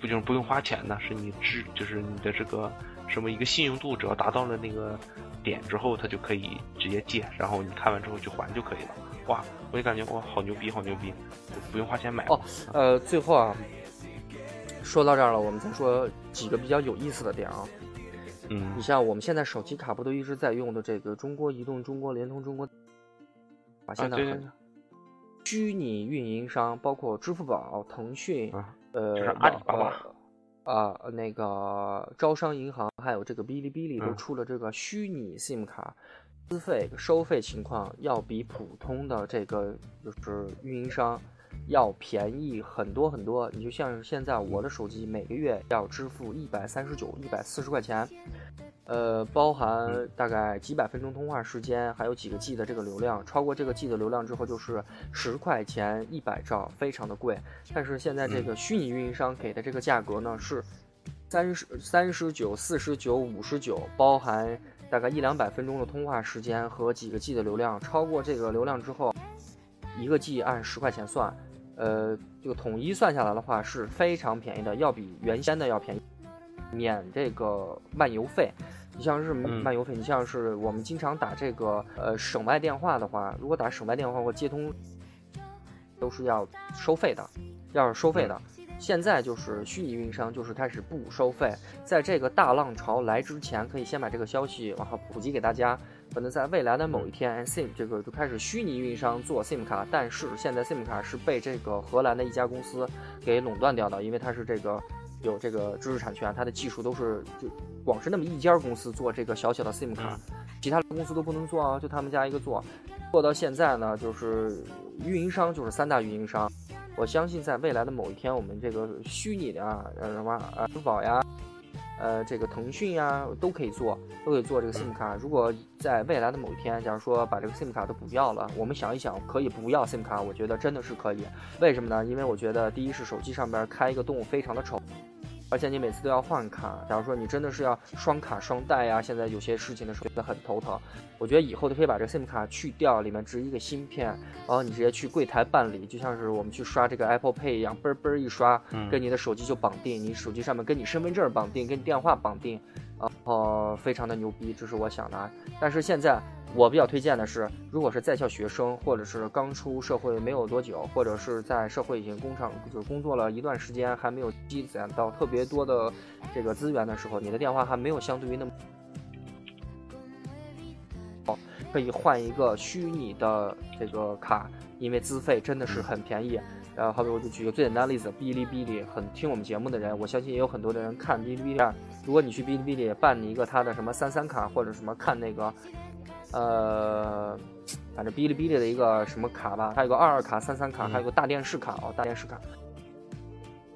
不就是不用花钱的，是你支就是你的这个什么一个信用度，只要达到了那个点之后，它就可以直接借，然后你看完之后去还就可以了。哇，我就感觉哇，好牛逼，好牛逼，就不用花钱买。哦，呃，最后啊，说到这儿了，我们再说几个比较有意思的点啊。嗯你像我们现在手机卡不都一直在用的这个中国移动、中国联通、中国啊，现在对很虚拟运营商，包括支付宝、腾讯，啊，呃，就是阿里巴巴呃啊、那个招商银行，还有这个哔哩哔哩都嗯。出了这个虚拟 SIM 卡，资费收费情况要比普通的这个就是运营商要便宜很多很多。你就像现在我的手机每个月要支付一百三十九、一百四十块钱，呃，包含大概几百分钟通话时间，还有几个 G 的这个流量。超过这个 G 的流量之后，就是十块钱一百兆，非常的贵。但是现在这个虚拟运营商给的这个价格呢是三十三十九、四十九、五十九，包含大概一两百分钟的通话时间和几个 G 的流量。超过这个流量之后，一个 G 按十块钱算，呃，这个统一算下来的话是非常便宜的，要比原先的要便宜，免这个漫游费。你像是嗯漫游费，你像是我们经常打这个呃省外电话的话，如果打省外电话或接通，都是要收费的，要是收费的。现在就是虚拟运营商就是开始不收费，在这个大浪潮来之前，可以先把这个消息然后普及给大家。可能在未来的某一天，SIM 这个就开始虚拟运营商做 SIM 卡，但是现在 SIM 卡是被这个荷兰的一家公司给垄断掉的，因为它是这个有这个知识产权，它的技术都是就光是那么一家公司做这个小小的 SIM 卡，其他的公司都不能做啊，就他们家一个做。做到现在呢，就是运营商就是三大运营商。我相信在未来的某一天，我们这个虚拟的啊，呃什么啊，支付宝呀，呃这个腾讯呀，都可以做，都可以做这个 SIM 卡。如果在未来的某一天，假如说把这个 SIM 卡都不要了，我们想一想，可以不要 SIM 卡，我觉得真的是可以。为什么呢？因为我觉得第一是手机上边开一个洞非常的丑。而且你每次都要换卡，假如说你真的是要双卡双待呀，现在有些事情的时候觉得很头疼。我觉得以后都可以把这个 SIM 卡去掉，里面植一个芯片，然后你直接去柜台办理，就像是我们去刷这个 Apple Pay 一样，嘣嘣一刷，嗯跟你的手机就绑定，你手机上面跟你身份证绑定，跟你电话绑定，然后非常的牛逼，这是我想的。啊。但是现在我比较推荐的是，如果是在校学生，或者是刚出社会没有多久，或者是在社会已经工厂就是工作了一段时间，还没有积攒到特别多的这个资源的时候，你的电话还没有相对于那么好，可以换一个虚拟的这个卡，因为资费真的是很便宜。然后，好比我就举个最简单的例子，哔哩哔哩，很听我们节目的人，我相信也有很多的人看哔哩哔哩。如果你去哔哩哔哩办一个他的什么三三卡，或者什么看那个，呃，反正哔哩哔哩的一个什么卡吧，还有个二二卡、三三卡，还有个大电视卡哦，大电视卡。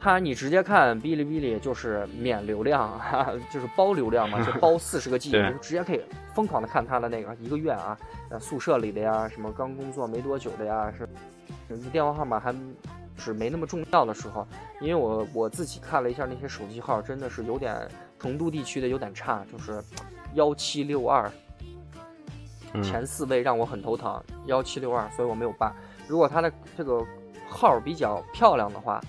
它你直接看哔哩哔哩就是免流量，就是包流量嘛，就包 四十个 G，你就直接可以疯狂的看它的那个一个月啊，呃，宿舍里的呀，什么刚工作没多久的呀，是。电话号码还是没那么重要的时候，因为我我自己看了一下那些手机号，真的是有点成都地区的有点差，就是幺七六二前四位让我很头疼，幺七六二，所以我没有办。如果他的这个号比较漂亮的话，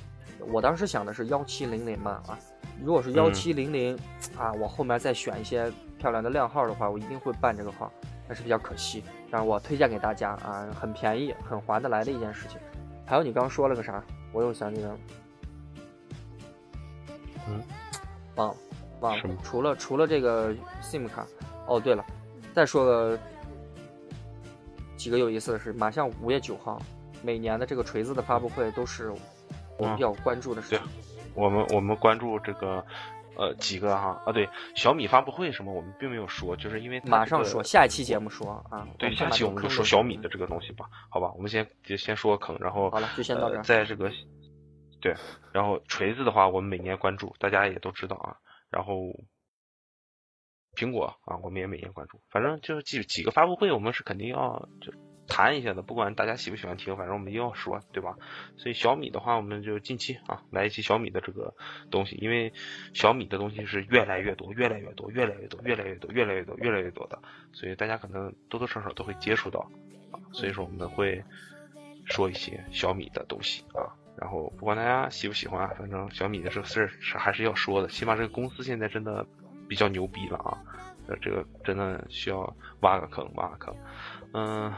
我当时想的是幺七零零嘛啊，如果是幺七零零啊，我后面再选一些漂亮的靓号的话，我一定会办这个号，但是比较可惜。但是我推荐给大家啊，很便宜、很划得来的一件事情。还有你刚刚说了个啥？我又想起来了。嗯，忘了，忘了。除了除了这个 SIM 卡，哦对了，再说个几个有意思的是，马上五月九号，每年的这个锤子的发布会都是我们比较关注的事情。我们我们关注这个。呃，几个哈啊，对，小米发布会什么我们并没有说，就是因为马上说，下一期节目说啊，对，下期我们就说小米的这个东西吧，好吧，我们先就先说个坑，然后好了，就先到这，在这个对，然后锤子的话，我们每年关注，大家也都知道啊，然后苹果啊，我们也每年关注，反正就是几几个发布会，我们是肯定要就。谈一下的，不管大家喜不喜欢听，反正我们一定要说，对吧？所以小米的话，我们就近期啊来一期小米的这个东西，因为小米的东西是越来越多，越来越多，越来越多，越来越多，越来越多，越来越多的，所以大家可能多多少少都会接触到啊。所以说我们会说一些小米的东西啊，然后不管大家喜不喜欢，反正小米的这个事儿是还是要说的，起码这个公司现在真的比较牛逼了啊，呃，这个真的需要挖个坑，挖个坑，嗯。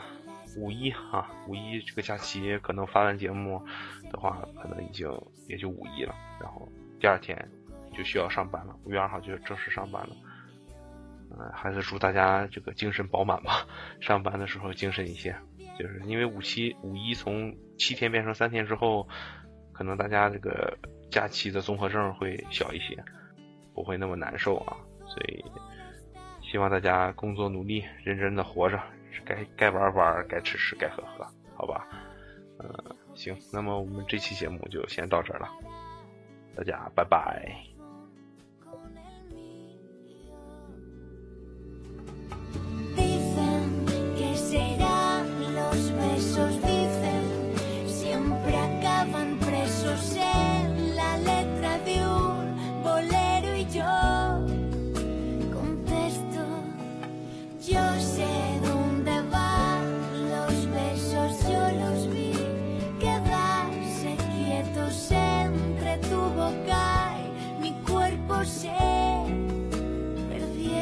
五一哈，五一这个假期可能发完节目的话，可能已经也就五一了。然后第二天就需要上班了，五月二号就正式上班了。嗯，还是祝大家这个精神饱满吧，上班的时候精神一些。就是因为五七五一从七天变成三天之后，可能大家这个假期的综合症会小一些，不会那么难受啊。所以希望大家工作努力，认真的活着。该该玩玩，该吃吃，该喝喝，好吧，嗯，行，那么我们这期节目就先到这儿了，大家拜拜。